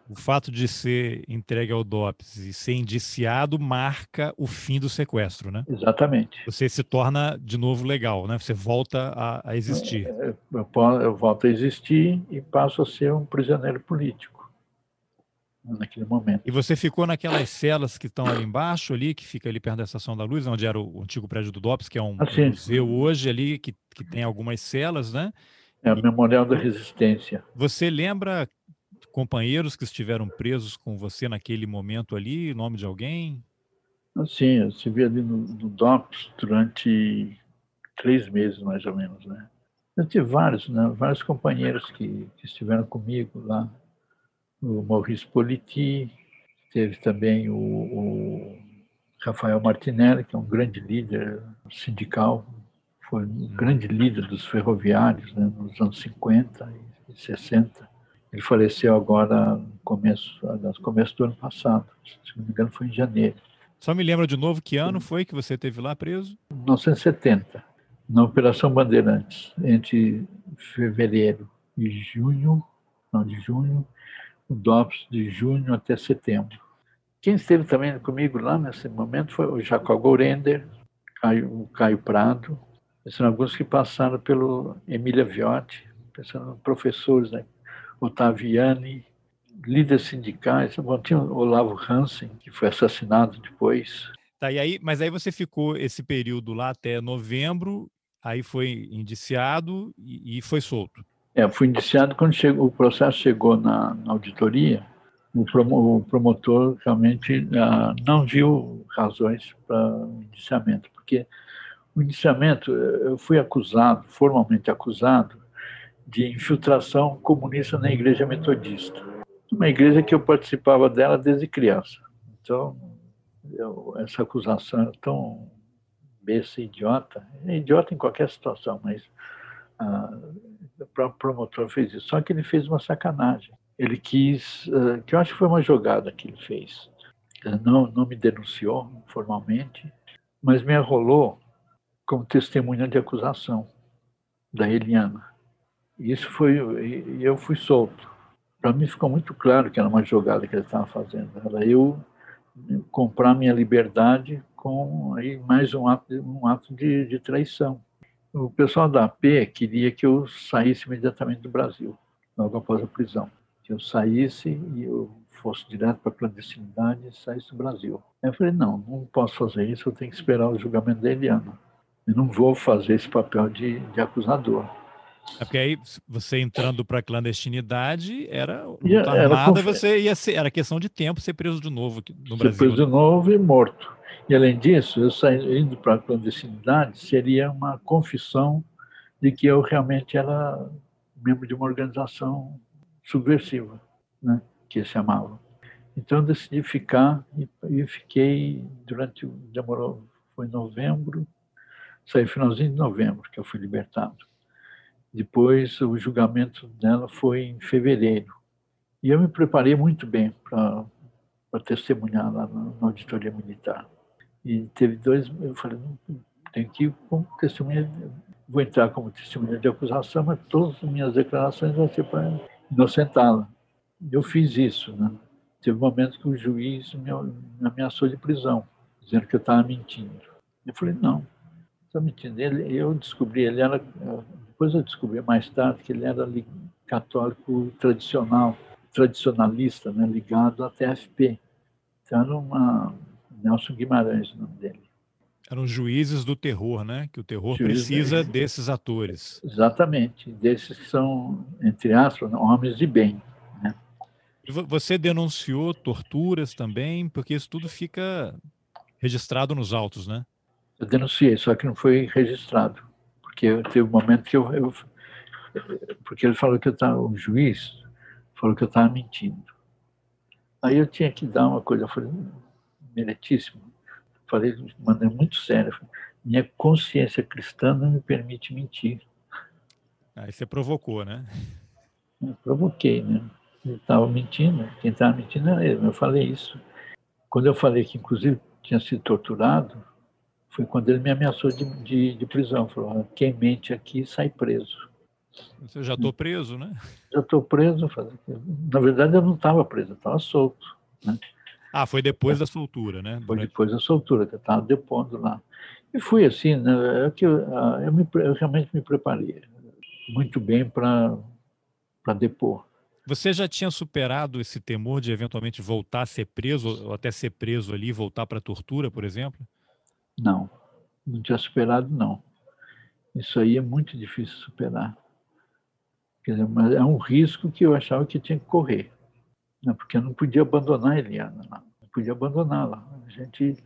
o fato de ser entregue ao DOPS e ser indiciado marca o fim do sequestro, né? Exatamente. Você se torna de novo legal, né? Você volta a, a existir. É, eu, eu, volto a existir e passo a ser um prisioneiro político naquele momento. E você ficou naquelas celas que estão ali embaixo, ali, que fica ali perto da Estação da Luz, onde era o antigo prédio do DOPS, que é um, assim, museu hoje ali, que, que tem algumas celas, né? É o Memorial da Resistência. Você lembra companheiros que estiveram presos com você naquele momento ali, nome de alguém? Sim, eu estive ali no, no DOPS durante três meses, mais ou menos, né? Eu tive vários, né? Vários companheiros que, que estiveram comigo lá. O Maurice Politi, teve também o, o Rafael Martinelli, que é um grande líder sindical, foi um grande líder dos ferroviários né, nos anos 50 e 60. Ele faleceu agora no começo, no começo do ano passado, se não me engano foi em janeiro. Só me lembra de novo que ano foi que você teve lá preso? 1970, na Operação Bandeirantes, entre fevereiro e junho, não, de junho, DOPS de junho até setembro. Quem esteve também comigo lá nesse momento foi o Jacó Gorender, o Caio Prado, são alguns que passaram pelo Emília Viotti, pensando professores, né? Ottaviani, líderes sindicais, tinha o Olavo Hansen, que foi assassinado depois. Tá, e aí, mas aí você ficou esse período lá até novembro, aí foi indiciado e, e foi solto. É, fui indiciado quando chegou, o processo chegou na, na auditoria, o, o, promotor realmente ah, não viu razões para indiciamento, porque o indiciamento, eu fui acusado, formalmente acusado, de infiltração comunista na igreja metodista. Uma igreja que eu participava dela desde criança. Então, eu, essa acusação é tão besta idiota, é idiota em qualquer situação, mas ah, o próprio promotor fez isso. Só que ele fez uma sacanagem. Ele quis, ah, que eu acho que foi uma jogada que ele fez. Ele não, não me denunciou formalmente, mas me arrolou como testemunha de acusação da Eliana. Isso foi, e eu fui solto. Para mim ficou muito claro que era uma jogada que ele estava fazendo. Era eu comprar minha liberdade com aí mais um ato, um ato de, de traição. O pessoal da AP queria que eu saísse imediatamente do Brasil, logo após a prisão. Que eu saísse e eu fosse direto para a clandestinidade e saísse do Brasil. Eu falei, não, não posso fazer isso, eu tenho que esperar o julgamento da Eliana. Eu não vou fazer esse papel de, de acusador. É porque aí você entrando para a clandestinidade era era armada, você ia ser, era questão de tempo ser preso de novo no ser Brasil. Preso né? de novo e morto. E além disso, eu saindo para a clandestinidade seria uma confissão de que eu realmente era membro de uma organização subversiva, né, que se chamava. Então eu decidi ficar e, e fiquei durante demorou foi novembro, saí finalzinho de novembro que eu fui libertado. Depois, o julgamento dela foi em fevereiro. E eu me preparei muito bem para testemunhar lá na, na, auditoria militar. E teve dois, eu falei, não, tenho que ir como testemunha, vou entrar como testemunha de acusação, mas todas as minhas declarações vão ser para inocentá-la. Eu fiz isso, né? Teve um momento que o juiz me, ameaçou de prisão, dizendo que eu estava mentindo. Eu falei, não, está mentindo. Ele, eu descobri, ele era, depois eu descobri mais tarde que ele era católico tradicional, tradicionalista, né, ligado à TFP. Então era uma, Nelson Guimarães o nome dele. Eram juízes do terror, né? Que o terror juízes precisa desses atores. Exatamente, desses que são, entre aspas, homens de bem. Né? Você denunciou torturas também, porque isso tudo fica registrado nos autos, né? Eu denunciei, só que não foi registrado, porque teve um momento que eu, eu porque ele falou que eu estava, o juiz falou que eu estava mentindo. Aí eu tinha que dar uma coisa, eu falei, meritíssimo. Falei de maneira muito séria. Minha consciência cristã não me permite mentir. Aí você provocou, né? Eu provoquei, né? Ele estava mentindo, quem estava mentindo era ele. Eu falei isso. Quando eu falei que, inclusive, tinha sido torturado, foi quando ele me ameaçou de, de, de prisão. Falou: quem mente aqui sai preso. Você já estou preso, né? Já estou preso. Na verdade, eu não estava preso, eu estava solto. Né? Ah, foi depois da soltura, né? Foi depois da soltura, que eu estava depondo lá. E fui assim, né? É que eu, ah, eu, me, eu realmente me preparei muito bem para depor. Você já tinha superado esse temor de eventualmente voltar a ser preso, ou até ser preso ali voltar para a tortura, por exemplo? Não, não tinha superado, não. Isso aí é muito difícil superar. Quer dizer, mas é um risco que eu achava que tinha que correr né? porque eu não podia abandonar a Eliana não podia abandoná-la. A gente,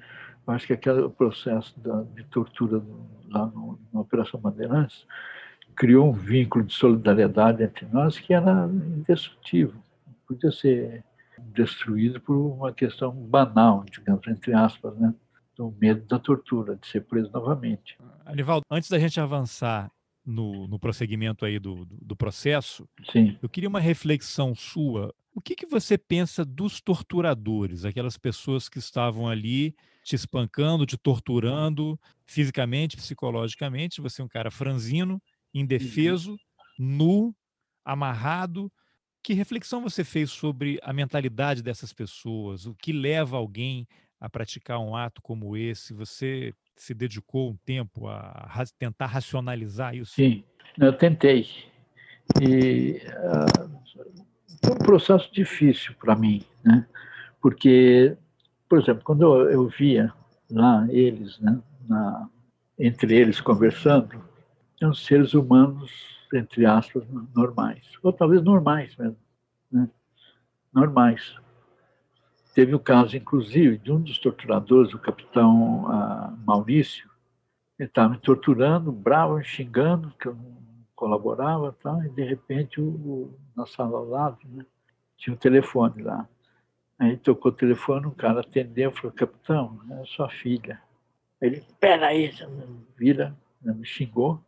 acho que aquele processo da, de tortura lá no, na Operação Bandeirantes criou um vínculo de solidariedade entre nós que era indestrutível, não podia ser destruído por uma questão banal, digamos, entre aspas, né? do medo da tortura, de ser preso novamente. Anivaldo, antes da gente avançar no, no prosseguimento aí do, do, do, processo, Sim. eu queria uma reflexão sua o que, que você pensa dos torturadores, aquelas pessoas que estavam ali te espancando, te torturando fisicamente, psicologicamente? Você é um cara franzino, uhum. indefeso, nu, amarrado. Que reflexão você fez sobre a mentalidade dessas pessoas? O que leva alguém a praticar um ato como esse? Você se dedicou um tempo a tentar racionalizar isso? Sim, eu tentei. E uh, foi um processo difícil para mim, né? Porque, por exemplo, quando eu, via lá eles, né, na, entre eles conversando, eram seres humanos, entre aspas, normais, ou talvez normais mesmo, né? normais. Teve o caso, inclusive, de um dos torturadores, o capitão uh, Maurício, ele estava me torturando, bravo, xingando, que eu não colaborava, tá? e de repente, o, na sala ao lado, né, tinha um telefone lá. Aí tocou o telefone, um cara atendeu e falou, capitão, é sua filha. Aí ele, peraí, vira, né, me xingou,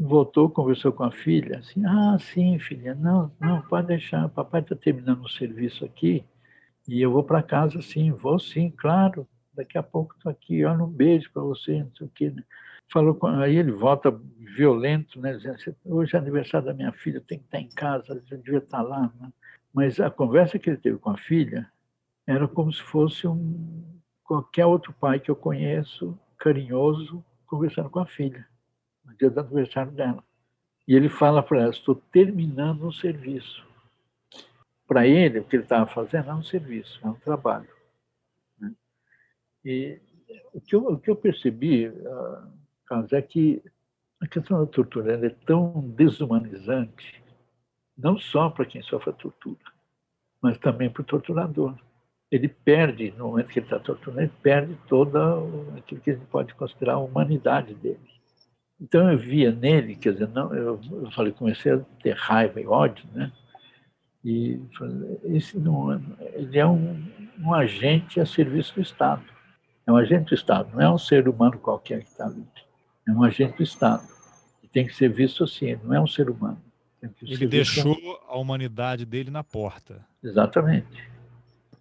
voltou, conversou com a filha, assim, ah, sim, filha, não, não, pode deixar, papai está terminando o serviço aqui e eu vou para casa, sim, vou sim, claro, daqui a pouco estou aqui, olha um beijo para você, não sei o quê. Né? Falou com, aí ele volta violento, né, dizendo assim, hoje é aniversário da minha filha, tem que estar em casa, eu devia estar lá. Né? Mas a conversa que ele teve com a filha era como se fosse um qualquer outro pai que eu conheço, carinhoso, conversando com a filha, no dia do aniversário dela. E ele fala para ela, estou terminando um serviço. Para ele, o que ele estava fazendo é um serviço, é um trabalho. Né? E o que eu, o que eu percebi, uh, Carlos, é que a questão da tortura é tão desumanizante, não só para quem sofre a tortura, mas também para o torturador. Ele perde, no momento que ele está torturando, ele perde toda aquilo que a gente pode considerar a humanidade dele. Então eu via nele, quer dizer, não, eu, eu falei, comecei a ter raiva e ódio, né? E esse não, ele é um, um agente a serviço do Estado. É um agente do Estado, não é um ser humano qualquer que está ali é um agente do Estado. E tem que ser visto assim, não é um ser humano. Ele deixou a humanidade dele na porta. Exatamente.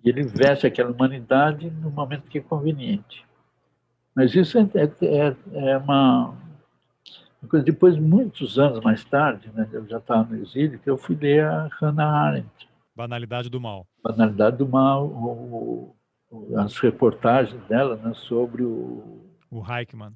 E ele veste aquela humanidade no momento que é conveniente. Mas isso é, é, é, é uma, Depois, muitos anos mais tarde, né, eu já estava no exílio, que eu fui ler a Hannah Arendt. Banalidade do Mal. Banalidade do Mal, o, o, as reportagens dela né, sobre o... O. Reichmann,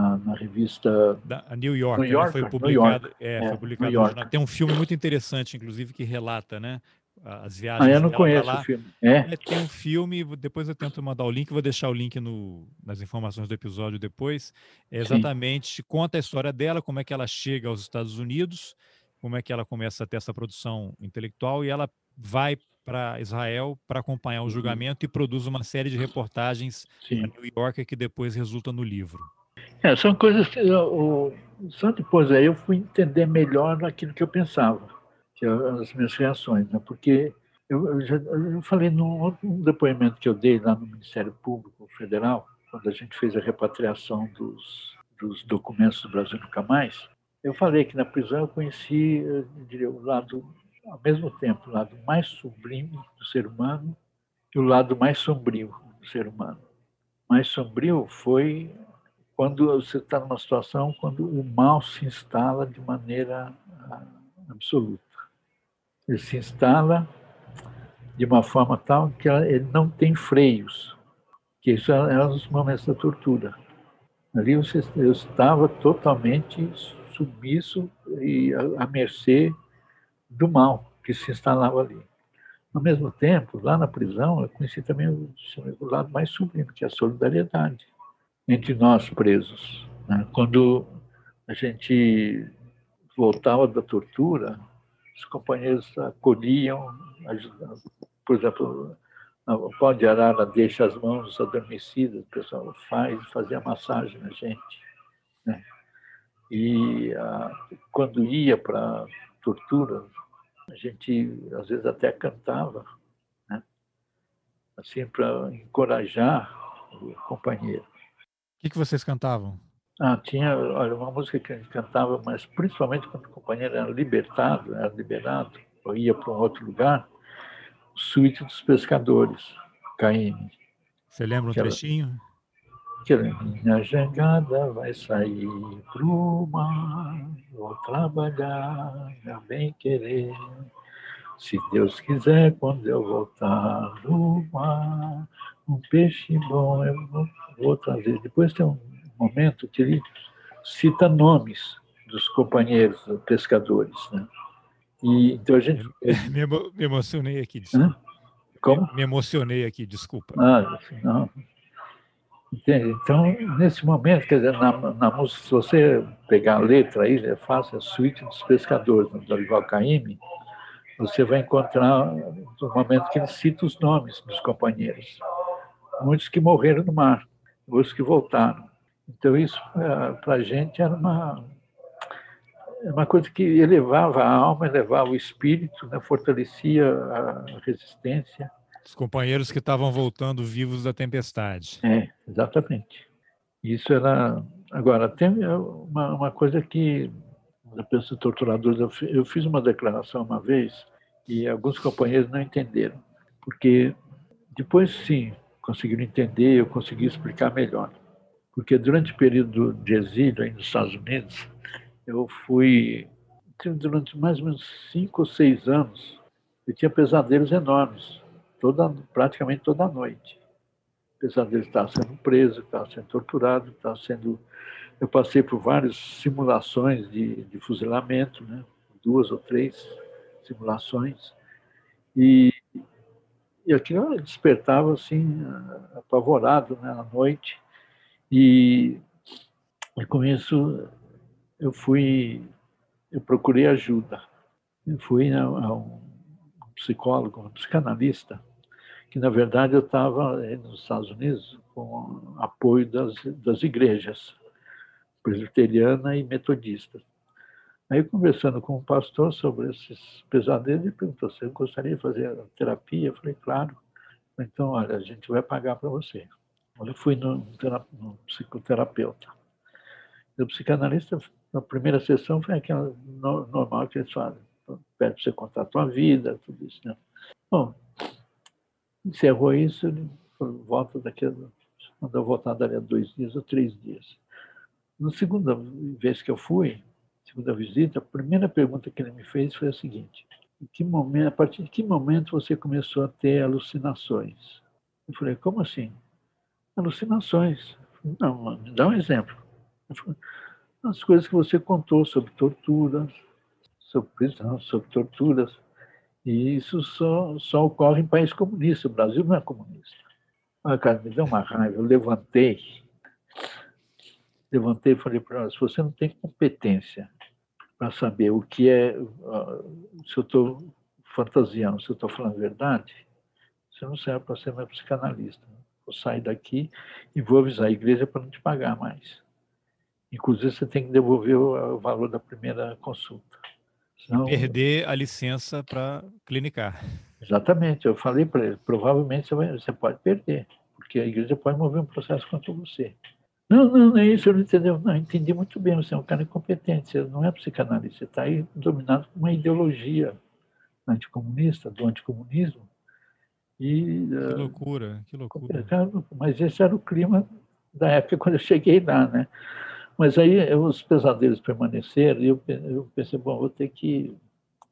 na, na revista da New York, New York foi publicado, é, é, foi publicado tem um filme muito interessante inclusive que relata né as viagens ah, eu não conheço lá. o filme é? é? tem um filme depois eu tento mandar o link vou deixar o link no, nas informações do episódio depois é exatamente Sim. conta a história dela como é que ela chega aos Estados Unidos como é que ela começa a ter essa produção intelectual e ela vai para Israel para acompanhar o uhum. julgamento e produz uma série de reportagens em New York que depois resulta no livro é, são coisas que eu, só depois aí eu fui entender melhor aquilo que eu pensava, que é as minhas reações, né? porque eu, eu já eu falei num, depoimento que eu dei lá no Ministério Público Federal, quando a gente fez a repatriação dos, dos documentos do Brasil Nunca Mais, eu falei que na prisão eu conheci, eu diria, o lado, ao mesmo tempo, o lado mais sublime do ser humano e o lado mais sombrio do ser humano. Mais sombrio foi quando você está numa situação quando o mal se instala de maneira ah, absoluta. Ele se instala de uma forma tal que ele não tem freios, que isso é, é dos momentos da tortura. Ali você, eu estava totalmente submisso e à mercê do mal que se instalava ali. Ao mesmo tempo, lá na prisão, eu conheci também o, o lado mais sublime, que é a solidariedade entre nós presos. Né? Quando a gente voltava da tortura, os companheiros acolhiam, ajudando. Por exemplo, o pau de arara deixa as mãos adormecidas, o pessoal faz, fazia massagem na gente. Né? E a, quando ia para tortura, a gente às vezes até cantava, né? assim, para encorajar o companheiro. O que, que vocês cantavam? Ah, tinha, olha, uma música que a gente cantava, mas principalmente quando o companheiro era libertado, era liberado, ou ia para um outro lugar, Suíte dos Pescadores, Caíme. Você lembra um que trechinho? que era, minha jangada vai sair pro mar, vou trabalhar, meu bem querer. Se Deus quiser, quando eu voltar do mar, um peixe bom eu vou vou trazer. Depois tem um momento que ele cita nomes dos companheiros pescadores, né? E então a gente me, emo, me emocionei aqui, desculpa. Como? Me emocionei aqui, desculpa. Ah, não. Entende? Então, nesse momento, quer dizer, na, na música, se você pegar a letra aí, é fácil, a suíte dos pescadores, do Dorival Caymmi, você vai encontrar no momento que ele cita os nomes dos companheiros. Muitos que morreram no mar os que voltaram. Então, isso eh, para a gente era uma, uma coisa que elevava a alma, elevava o espírito, né? fortalecia a resistência. Os companheiros que estavam voltando vivos da tempestade. É, exatamente. Isso era. Agora, tem uma, uma coisa que a pessoa torturadora. Eu fiz uma declaração uma vez e alguns companheiros não entenderam, porque depois, sim, conseguiram entender, eu consegui explicar melhor. Porque durante o período de exílio aí nos Estados Unidos, eu fui, durante mais ou menos cinco ou seis anos, eu tinha pesadelos enormes, toda, praticamente toda noite. Pesadelo estava sendo preso, estava sendo torturado, estava sendo. Eu passei por várias simulações de, de fuzilamento, né? duas ou três simulações. E e aquilo despertava assim, apavorado né, à noite. E, e com isso eu fui, eu procurei ajuda. Eu fui a, a um psicólogo, um psicanalista, que na verdade eu estava nos Estados Unidos com apoio das, das igrejas presbiteriana e metodista. Aí, conversando com o pastor sobre esses pesadelos, ele perguntou se eu gostaria de fazer terapia. Eu falei, claro. Então, olha, a gente vai pagar para você. Eu fui no, no psicoterapeuta. O psicanalista, na primeira sessão, foi aquela normal que eles fazem. Pede para você contar a tua vida, tudo isso. Né? Bom, encerrou isso, ele volta daqui quando eu voltar dali a dois dias ou três dias. Na segunda vez que eu fui, segunda visita, a primeira pergunta que ele me fez foi a seguinte: momento, a partir de que momento você começou a ter alucinações? Eu falei, como assim? Alucinações. Não, me dá um exemplo. As coisas que você contou sobre torturas, sobre prisão, sobre torturas. E isso só, só ocorre em país comunista. O Brasil não é comunista. Ah, cara, me deu uma raiva. Eu levantei, levantei e falei para ela: se você não tem competência para saber o que é, se eu estou fantasiando, se eu estou falando a verdade, você não serve para ser meu psicanalista. Vou sair daqui e vou avisar a igreja para não te pagar mais. Inclusive, você tem que devolver o valor da primeira consulta. Senão... E perder a licença para clinicar. Exatamente. Eu falei para ele, provavelmente você, vai, você pode perder, porque a igreja pode mover um processo contra você. Não, não, não é isso, eu não entendeu. Não, entendi muito bem, você é um cara incompetente, você não é psicanalista, você está aí dominado por uma ideologia anticomunista, do anticomunismo. E, que ah, loucura, que loucura. Mas esse era o clima da época quando eu cheguei lá, né? Mas aí os pesadelos permaneceram e eu, eu pensei, bom, vou ter que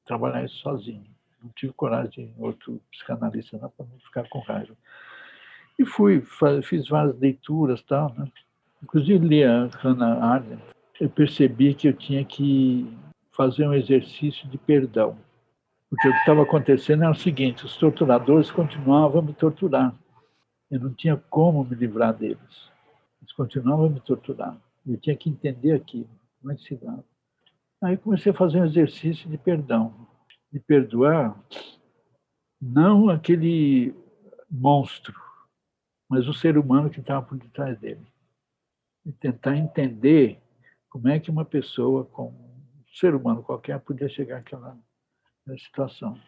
trabalhar isso sozinho. Não tive coragem de outro psicanalista para não ficar com raiva. E fui, fiz várias leituras tal, né? Inclusive li a Hannah Arendt. Eu percebi que eu tinha que fazer um exercício de perdão. Porque o que estava acontecendo era o seguinte, os torturadores continuavam a me torturar. Eu não tinha como me livrar deles. Eles continuavam a me torturar. Eu tinha que entender aquilo, como é que se dava. Aí comecei a fazer um exercício de perdão, de perdoar não aquele monstro, mas o ser humano que estava por detrás dele e tentar entender como é que uma pessoa, com um ser humano qualquer, podia chegar àquela situação.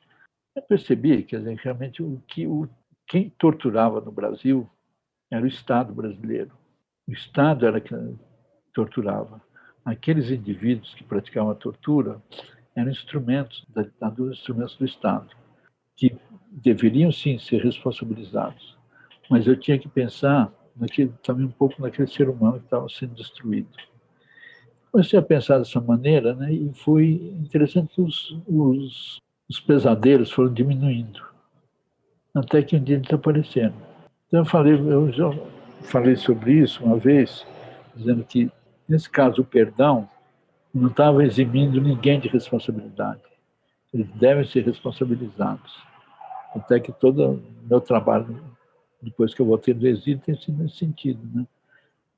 Eu percebi que realmente o que o, quem torturava no Brasil era o Estado brasileiro. O Estado era que torturava. Aqueles indivíduos que praticavam a tortura eram instrumentos da ditadura, instrumentos do Estado, que deveriam sim ser responsabilizados. Mas eu tinha que pensar naquele, também um pouco naquele ser humano que estava sendo destruído. Comecei a pensar dessa maneira, né, e foi interessante que os, os, os pesadelos foram diminuindo, até que um dia desapareceram. Então eu falei, eu já falei sobre isso uma vez, dizendo que nesse caso o perdão não estava eximindo ninguém de responsabilidade. Eles devem ser responsabilizados. Até que todo o meu trabalho depois que eu voltei do exílio, tem sido nesse sentido, né?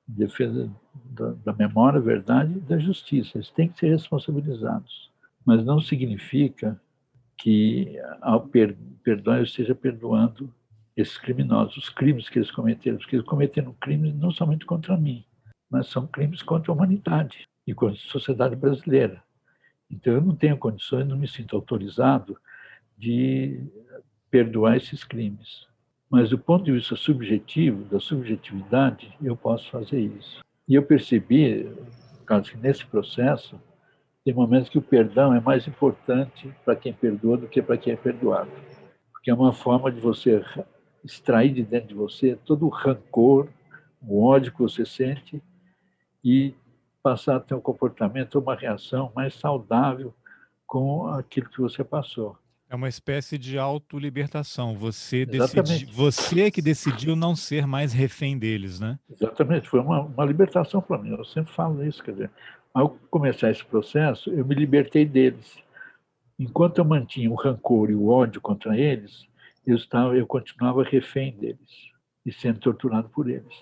Defesa da, da memória, verdade e da justiça. Eles têm que ser responsabilizados. Mas não significa que ao per, perdoar eu esteja perdoando esses criminosos, os crimes que eles cometeram, porque eles cometeram crimes não somente contra mim, mas são crimes contra a humanidade e contra a sociedade brasileira. Então eu não tenho condições, não me sinto autorizado de perdoar esses crimes. Mas do ponto de vista subjetivo, da subjetividade, eu posso fazer isso. E eu percebi, que nesse processo, tem momentos que o perdão é mais importante para quem perdoa do que para quem é perdoado. Porque é uma forma de você extrair de dentro de você todo o rancor, o ódio que você sente e passar a ter um comportamento, uma reação mais saudável com aquilo que você passou. É uma espécie de autolibertação. Você, decidi, você é que decidiu não ser mais refém deles, né? Exatamente. Foi uma, uma libertação para mim. Eu sempre falo isso. Quer dizer, ao começar esse processo, eu me libertei deles. Enquanto eu mantinha o rancor e o ódio contra eles, eu, estava, eu continuava refém deles e sendo torturado por eles.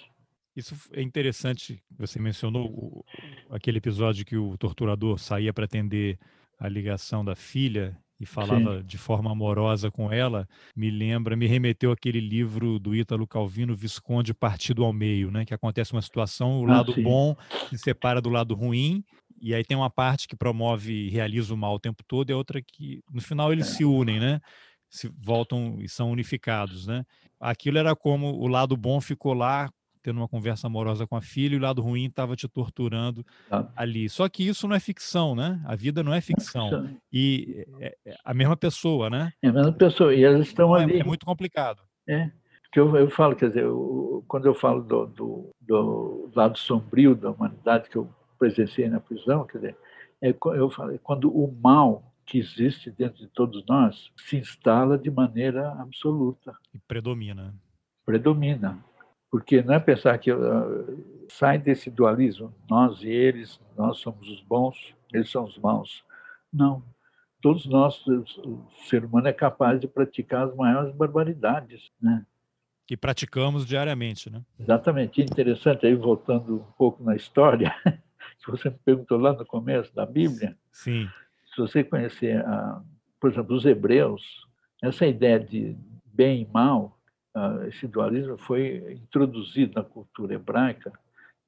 Isso é interessante. Você mencionou o, aquele episódio que o torturador saía para atender a ligação da filha e falava Sim. de forma amorosa com ela, me lembra, me remeteu aquele livro do Ítalo Calvino, Visconde Partido ao Meio, né? Que acontece uma situação, o ah, lado sim. bom se separa do lado ruim, e aí tem uma parte que promove e realiza o mal o tempo todo, e a outra que, no final, eles é. se unem, né? Se voltam e são unificados, né? Aquilo era como o lado bom ficou lá tendo uma conversa amorosa com a filha e o lado ruim estava te torturando ah. ali. Só que isso não é ficção, né? A vida não é ficção. Não é ficção. E é, é, a mesma pessoa, né? É a mesma pessoa. E elas estão então, ali. É, muito complicado. É. que eu, eu falo, quer dizer, eu, quando eu falo do, do, do, lado sombrio da humanidade que eu presenciei na prisão, quer dizer, é, eu falo, é quando o mal que existe dentro de todos nós se instala de maneira absoluta. E predomina. Predomina. Porque não é pensar que uh, sai desse dualismo, nós e eles, nós somos os bons, eles são os maus. Não. Todos nós, o ser humano é capaz de praticar as maiores barbaridades, né? Que praticamos diariamente, né? Exatamente. Interessante, aí voltando um pouco na história, que você me perguntou lá no começo da Bíblia. Sim. Se você conhecer, a, por exemplo, os hebreus, essa ideia de bem e mal, esse dualismo foi introduzido na cultura hebraica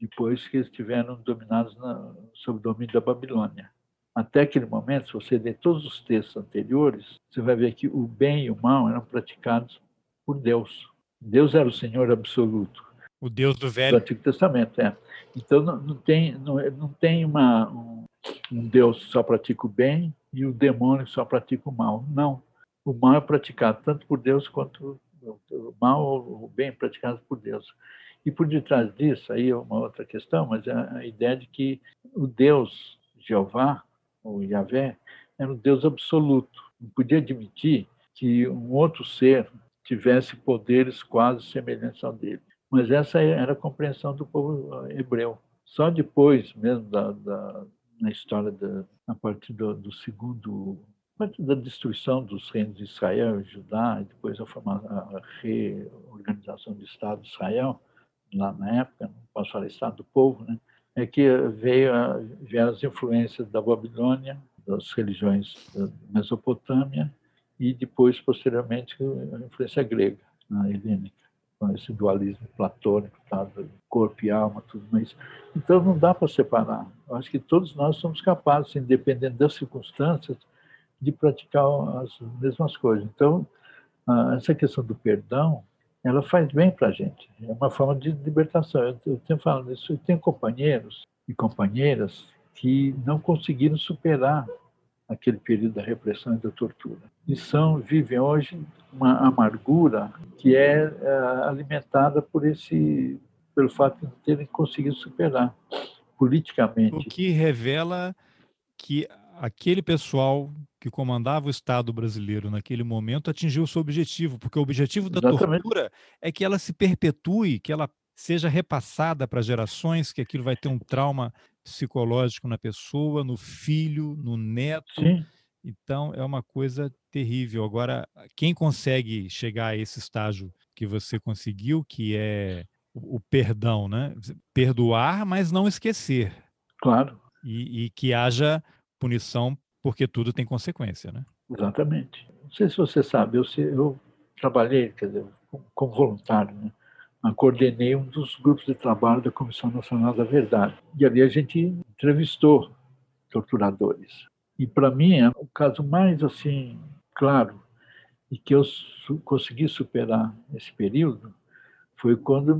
depois que eles estiveram dominados na, sob o domínio da Babilônia. Até aquele momento, se você ler todos os textos anteriores, você vai ver que o bem e o mal eram praticados por Deus. Deus era o Senhor absoluto. O Deus do Velho. Do Antigo Testamento, é. Então não, não tem, não, não tem uma, um, um Deus que só pratica o bem e o demônio que só pratica o mal. Não. O mal é praticado tanto por Deus quanto mal ou bem praticado por Deus. E por detrás disso, aí é uma outra questão, mas é a ideia de que o Deus, Jeová, ou Yahvé, era um Deus absoluto. Não podia admitir que um outro ser tivesse poderes quase semelhantes ao dele. Mas essa era a compreensão do povo hebreu. Só depois mesmo da, da na história da, a partir do, do segundo parte da destruição dos reinos de Israel e Judá, e depois a, a reorganização do Estado de Israel, lá na época, não posso falar Estado do povo, né? é que veio vieram as influências da Babilônia, das religiões da Mesopotâmia, e depois, posteriormente, a influência grega, a helênica, com esse dualismo platônico, tá, corpo e alma, tudo mais. Então, não dá para separar. Eu acho que todos nós somos capazes, independente das circunstâncias, de praticar as mesmas coisas. Então, essa questão do perdão, ela faz bem para a gente. É uma forma de libertação. Eu tenho falado isso, eu tenho companheiros e companheiras que não conseguiram superar aquele período da repressão e da tortura. E são, vivem hoje uma amargura que é, é alimentada por esse, pelo fato de terem conseguido superar politicamente. O que revela que aquele pessoal que comandava o Estado brasileiro naquele momento atingiu o seu objetivo, porque o objetivo da Exatamente. tortura é que ela se perpetue, que ela seja repassada para gerações, que aquilo vai ter um trauma psicológico na pessoa, no filho, no neto. Sim. Então é uma coisa terrível. Agora, quem consegue chegar a esse estágio que você conseguiu, que é o, perdão, né? Perdoar, mas não esquecer. Claro. E, e que haja punição, porque tudo tem consequência, né? Exatamente. Não sei se você sabe, eu, eu trabalhei, quer dizer, como voluntário, né? Coordenei um dos grupos de trabalho da Comissão Nacional da Verdade. E ali a gente entrevistou torturadores. E para mim, é o caso mais assim claro e que eu su consegui superar esse período foi quando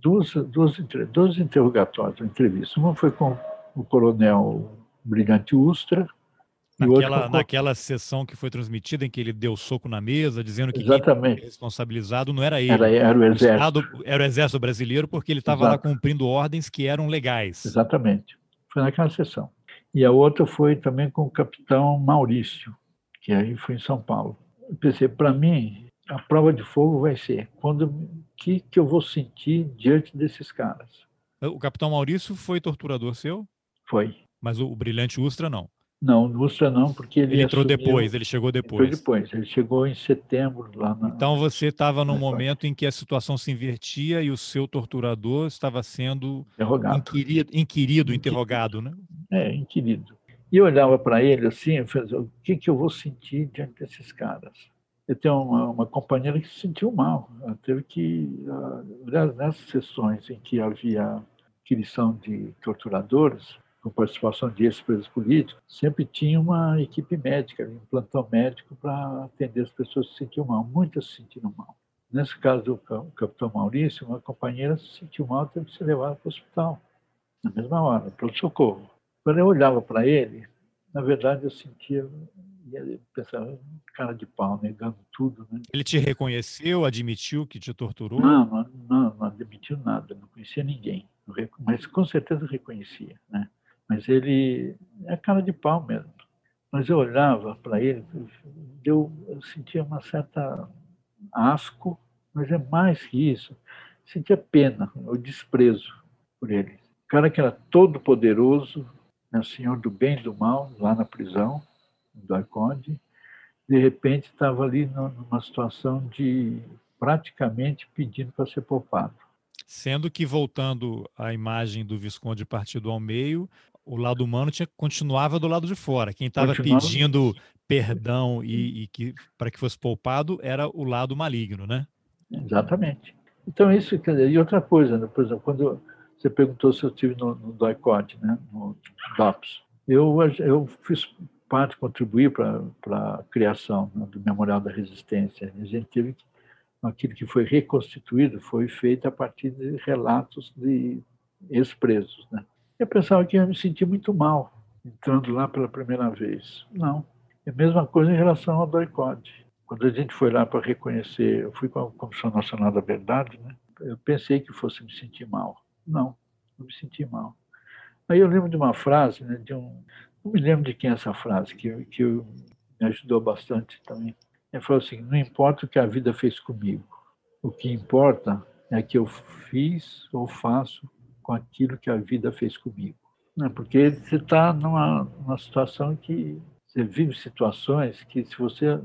duas, duas, duas interrogatórios, entrevistas. Uma foi com o coronel Brilhante Ustra. Naquela, naquela sessão que foi transmitida, em que ele deu soco na mesa, dizendo que Exatamente. quem responsabilizado não era ele. Era, era o exército. O Estado, era o exército brasileiro, porque ele estava lá cumprindo ordens que eram legais. Exatamente. Foi naquela sessão. E a outra foi também com o capitão Maurício, que aí foi em São Paulo. Eu pensei, para mim, a prova de fogo vai ser quando que, que eu vou sentir diante desses caras. O capitão Maurício foi torturador seu? Foi. Mas o, o Brilhante Ustra não? Não, o Ustra não, porque ele. Ele entrou assumiu, depois, ele chegou depois. Entrou depois, ele chegou em setembro lá na. Então você estava num momento em que a situação se invertia e o seu torturador estava sendo interrogado. Inquirido, inquirido interrogado, né? É, inquirido. E eu olhava para ele assim, eu falei, o que, que eu vou sentir diante desses caras? Eu tenho uma, uma companheira que se sentiu mal. Ela teve que, uh, nessas sessões em que havia inquirição de torturadores, com participação de ex-presos políticos, sempre tinha uma equipe médica, um plantão médico para atender as pessoas que se sentiam mal. Muitas se sentiram mal. Nesse caso do capitão Maurício, uma companheira se sentiu mal e teve que ser levada para o hospital, na mesma hora, para o socorro. Quando eu olhava para ele, na verdade eu sentia E ele pensava, cara de pau, negando tudo. Né? Ele te reconheceu, admitiu que te torturou? Não, não, não, não admitiu nada, não conhecia ninguém. Mas com certeza reconhecia. Né? Mas ele é cara de pau mesmo. Mas eu olhava para ele, eu, sentia uma certa asco, mas é mais que isso. Sentia pena, o desprezo por ele. O cara que era todo poderoso, né, senhor do bem e do mal, lá na prisão, do Arconde, de repente estava ali numa situação de praticamente pedindo para ser poupado. Sendo que, voltando à imagem do Visconde partido ao meio, o lado humano tinha, continuava do lado de fora. Quem estava pedindo perdão e, e que para que fosse poupado era o lado maligno, né? Exatamente. Então, isso, e outra coisa, né? por exemplo, quando você perguntou se eu estive no, no DOICOT, né? no DOPS, eu, eu fiz parte, contribuir para a criação né? do Memorial da Resistência. A gente teve que aquilo que foi reconstituído foi feito a partir de relatos de ex-presos. Né? Eu pensava que ia me sentir muito mal entrando lá pela primeira vez. Não. É a mesma coisa em relação ao doicode. Quando a gente foi lá para reconhecer, eu fui com a Comissão Nacional da Verdade, né? eu pensei que fosse me sentir mal. Não, não me senti mal. Aí eu lembro de uma frase, né, de um, não me lembro de quem é essa frase, que, que me ajudou bastante também. Ele falou assim: não importa o que a vida fez comigo, o que importa é que eu fiz ou faço com aquilo que a vida fez comigo. Não, porque você está numa, numa situação que você vive situações que, se você eh,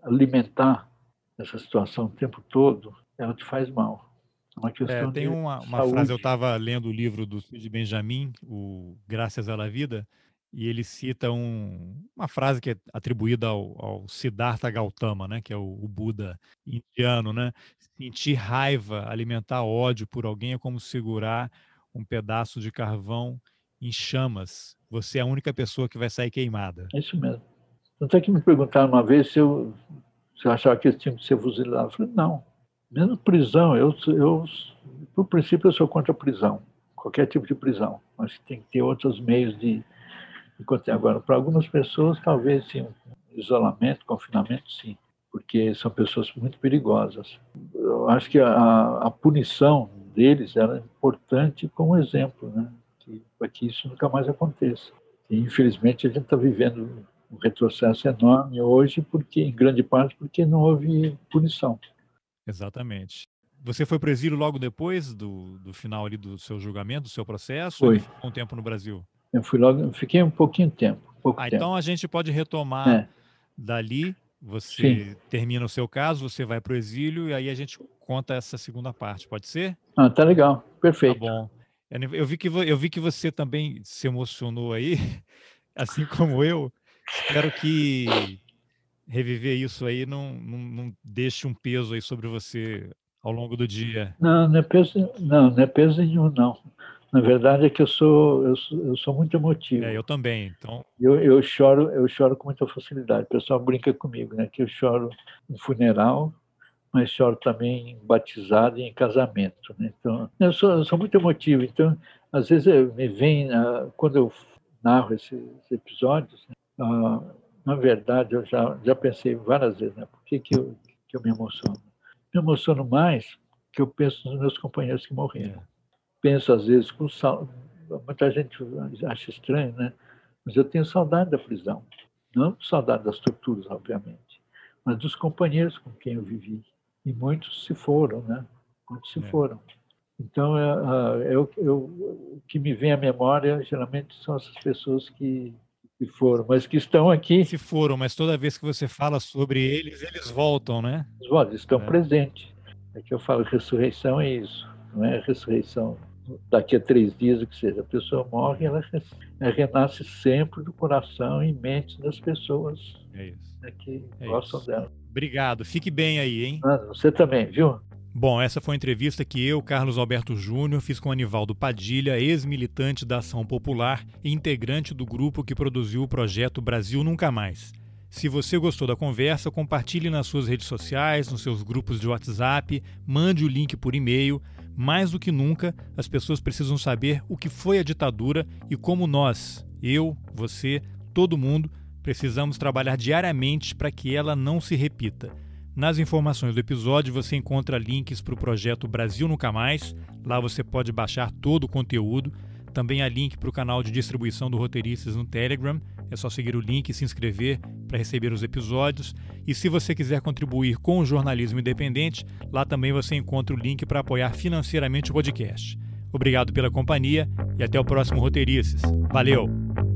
alimentar essa situação o tempo todo, ela te faz mal. É uma questão é, tem uma, uma frase, eu estava lendo o livro do Cid Benjamin, o Graças à Vida, e ele cita um, uma frase que é atribuída ao, ao Siddhartha Gautama, né, que é o, o, Buda indiano, né? Sentir raiva, alimentar ódio por alguém é como segurar um pedaço de carvão em chamas. Você é a única pessoa que vai sair queimada. É isso mesmo. Tanto é que me perguntaram uma vez se eu, se eu achava que eles tinham que ser fuzilados. Eu falei, não. Mesmo prisão, eu, eu, por princípio, eu sou contra a prisão. Qualquer tipo de prisão. Mas tem que ter outros meios de Agora, para algumas pessoas, talvez sim, isolamento, confinamento, sim, porque são pessoas muito perigosas. Eu acho que a, a punição deles era importante como exemplo, né? para que isso nunca mais aconteça. E, infelizmente, a gente está vivendo um retrocesso enorme hoje, porque em grande parte porque não houve punição. Exatamente. Você foi para o exílio logo depois do, do final ali do seu julgamento, do seu processo? Foi. Ou ficou um tempo no Brasil? Eu fui logo, fiquei um pouquinho de tempo. Pouco ah, tempo. então a gente pode retomar é. dali. Você Sim. termina o seu caso, você vai para o exílio e aí a gente conta essa segunda parte. Pode ser? Ah, tá legal, perfeito. Tá bom. Eu vi que eu vi que você também se emocionou aí, assim como eu. Espero que reviver isso aí não, não, não deixe um peso aí sobre você ao longo do dia. Não, não é peso, não, não é peso nenhum, não. Na verdade é que eu sou eu sou, eu sou muito emotivo. É, eu também. Então eu, eu choro eu choro com muita facilidade. O pessoal brinca comigo, né? Que eu choro em funeral, mas choro também em batizado e em casamento. Né? Então eu sou, eu sou muito emotivo. Então às vezes me vem quando eu narro esses, episódios, ah, na verdade eu já já pensei várias vezes, né? Por que que eu que eu me emociono? Me emociono mais que eu penso nos meus companheiros que morreram penso às vezes com saudade. Muita gente acha estranho, né? Mas eu tenho saudade da prisão. Não saudade das torturas, obviamente, mas dos companheiros com quem eu vivi. E muitos se foram, né? Muitos se é. foram. Então, é, é, eu, eu, o que me vem à memória, geralmente, são essas pessoas que, que foram, mas que estão aqui. Se foram, mas toda vez que você fala sobre eles, eles voltam, né? Eles voltam, estão é. presentes. É que eu falo, ressurreição é isso, não é ressurreição daqui a três dias, o que seja, a pessoa morre, ela renasce sempre do coração e mente das pessoas é né, que é gostam isso. dela. Obrigado. Fique bem aí, hein? Ah, você também, viu? Bom, essa foi a entrevista que eu, Carlos Alberto Júnior, fiz com Anivaldo Padilha, ex-militante da Ação Popular e integrante do grupo que produziu o projeto Brasil Nunca Mais. Se você gostou da conversa, compartilhe nas suas redes sociais, nos seus grupos de WhatsApp, mande o link por e-mail mais do que nunca, as pessoas precisam saber o que foi a ditadura e como nós, eu, você, todo mundo, Precisamos trabalhar diariamente para que ela não se repita. Nas informações do episódio você encontra links para o projeto Brasil Nunca Mais. Lá você pode baixar todo o conteúdo. Também há link para o canal de distribuição do Roteiristas no Telegram. É só seguir o link e se inscrever para receber os episódios. E se você quiser contribuir com o jornalismo independente, lá também você encontra o link para apoiar financeiramente o podcast. Obrigado pela companhia e até o próximo Roteiristas. Valeu!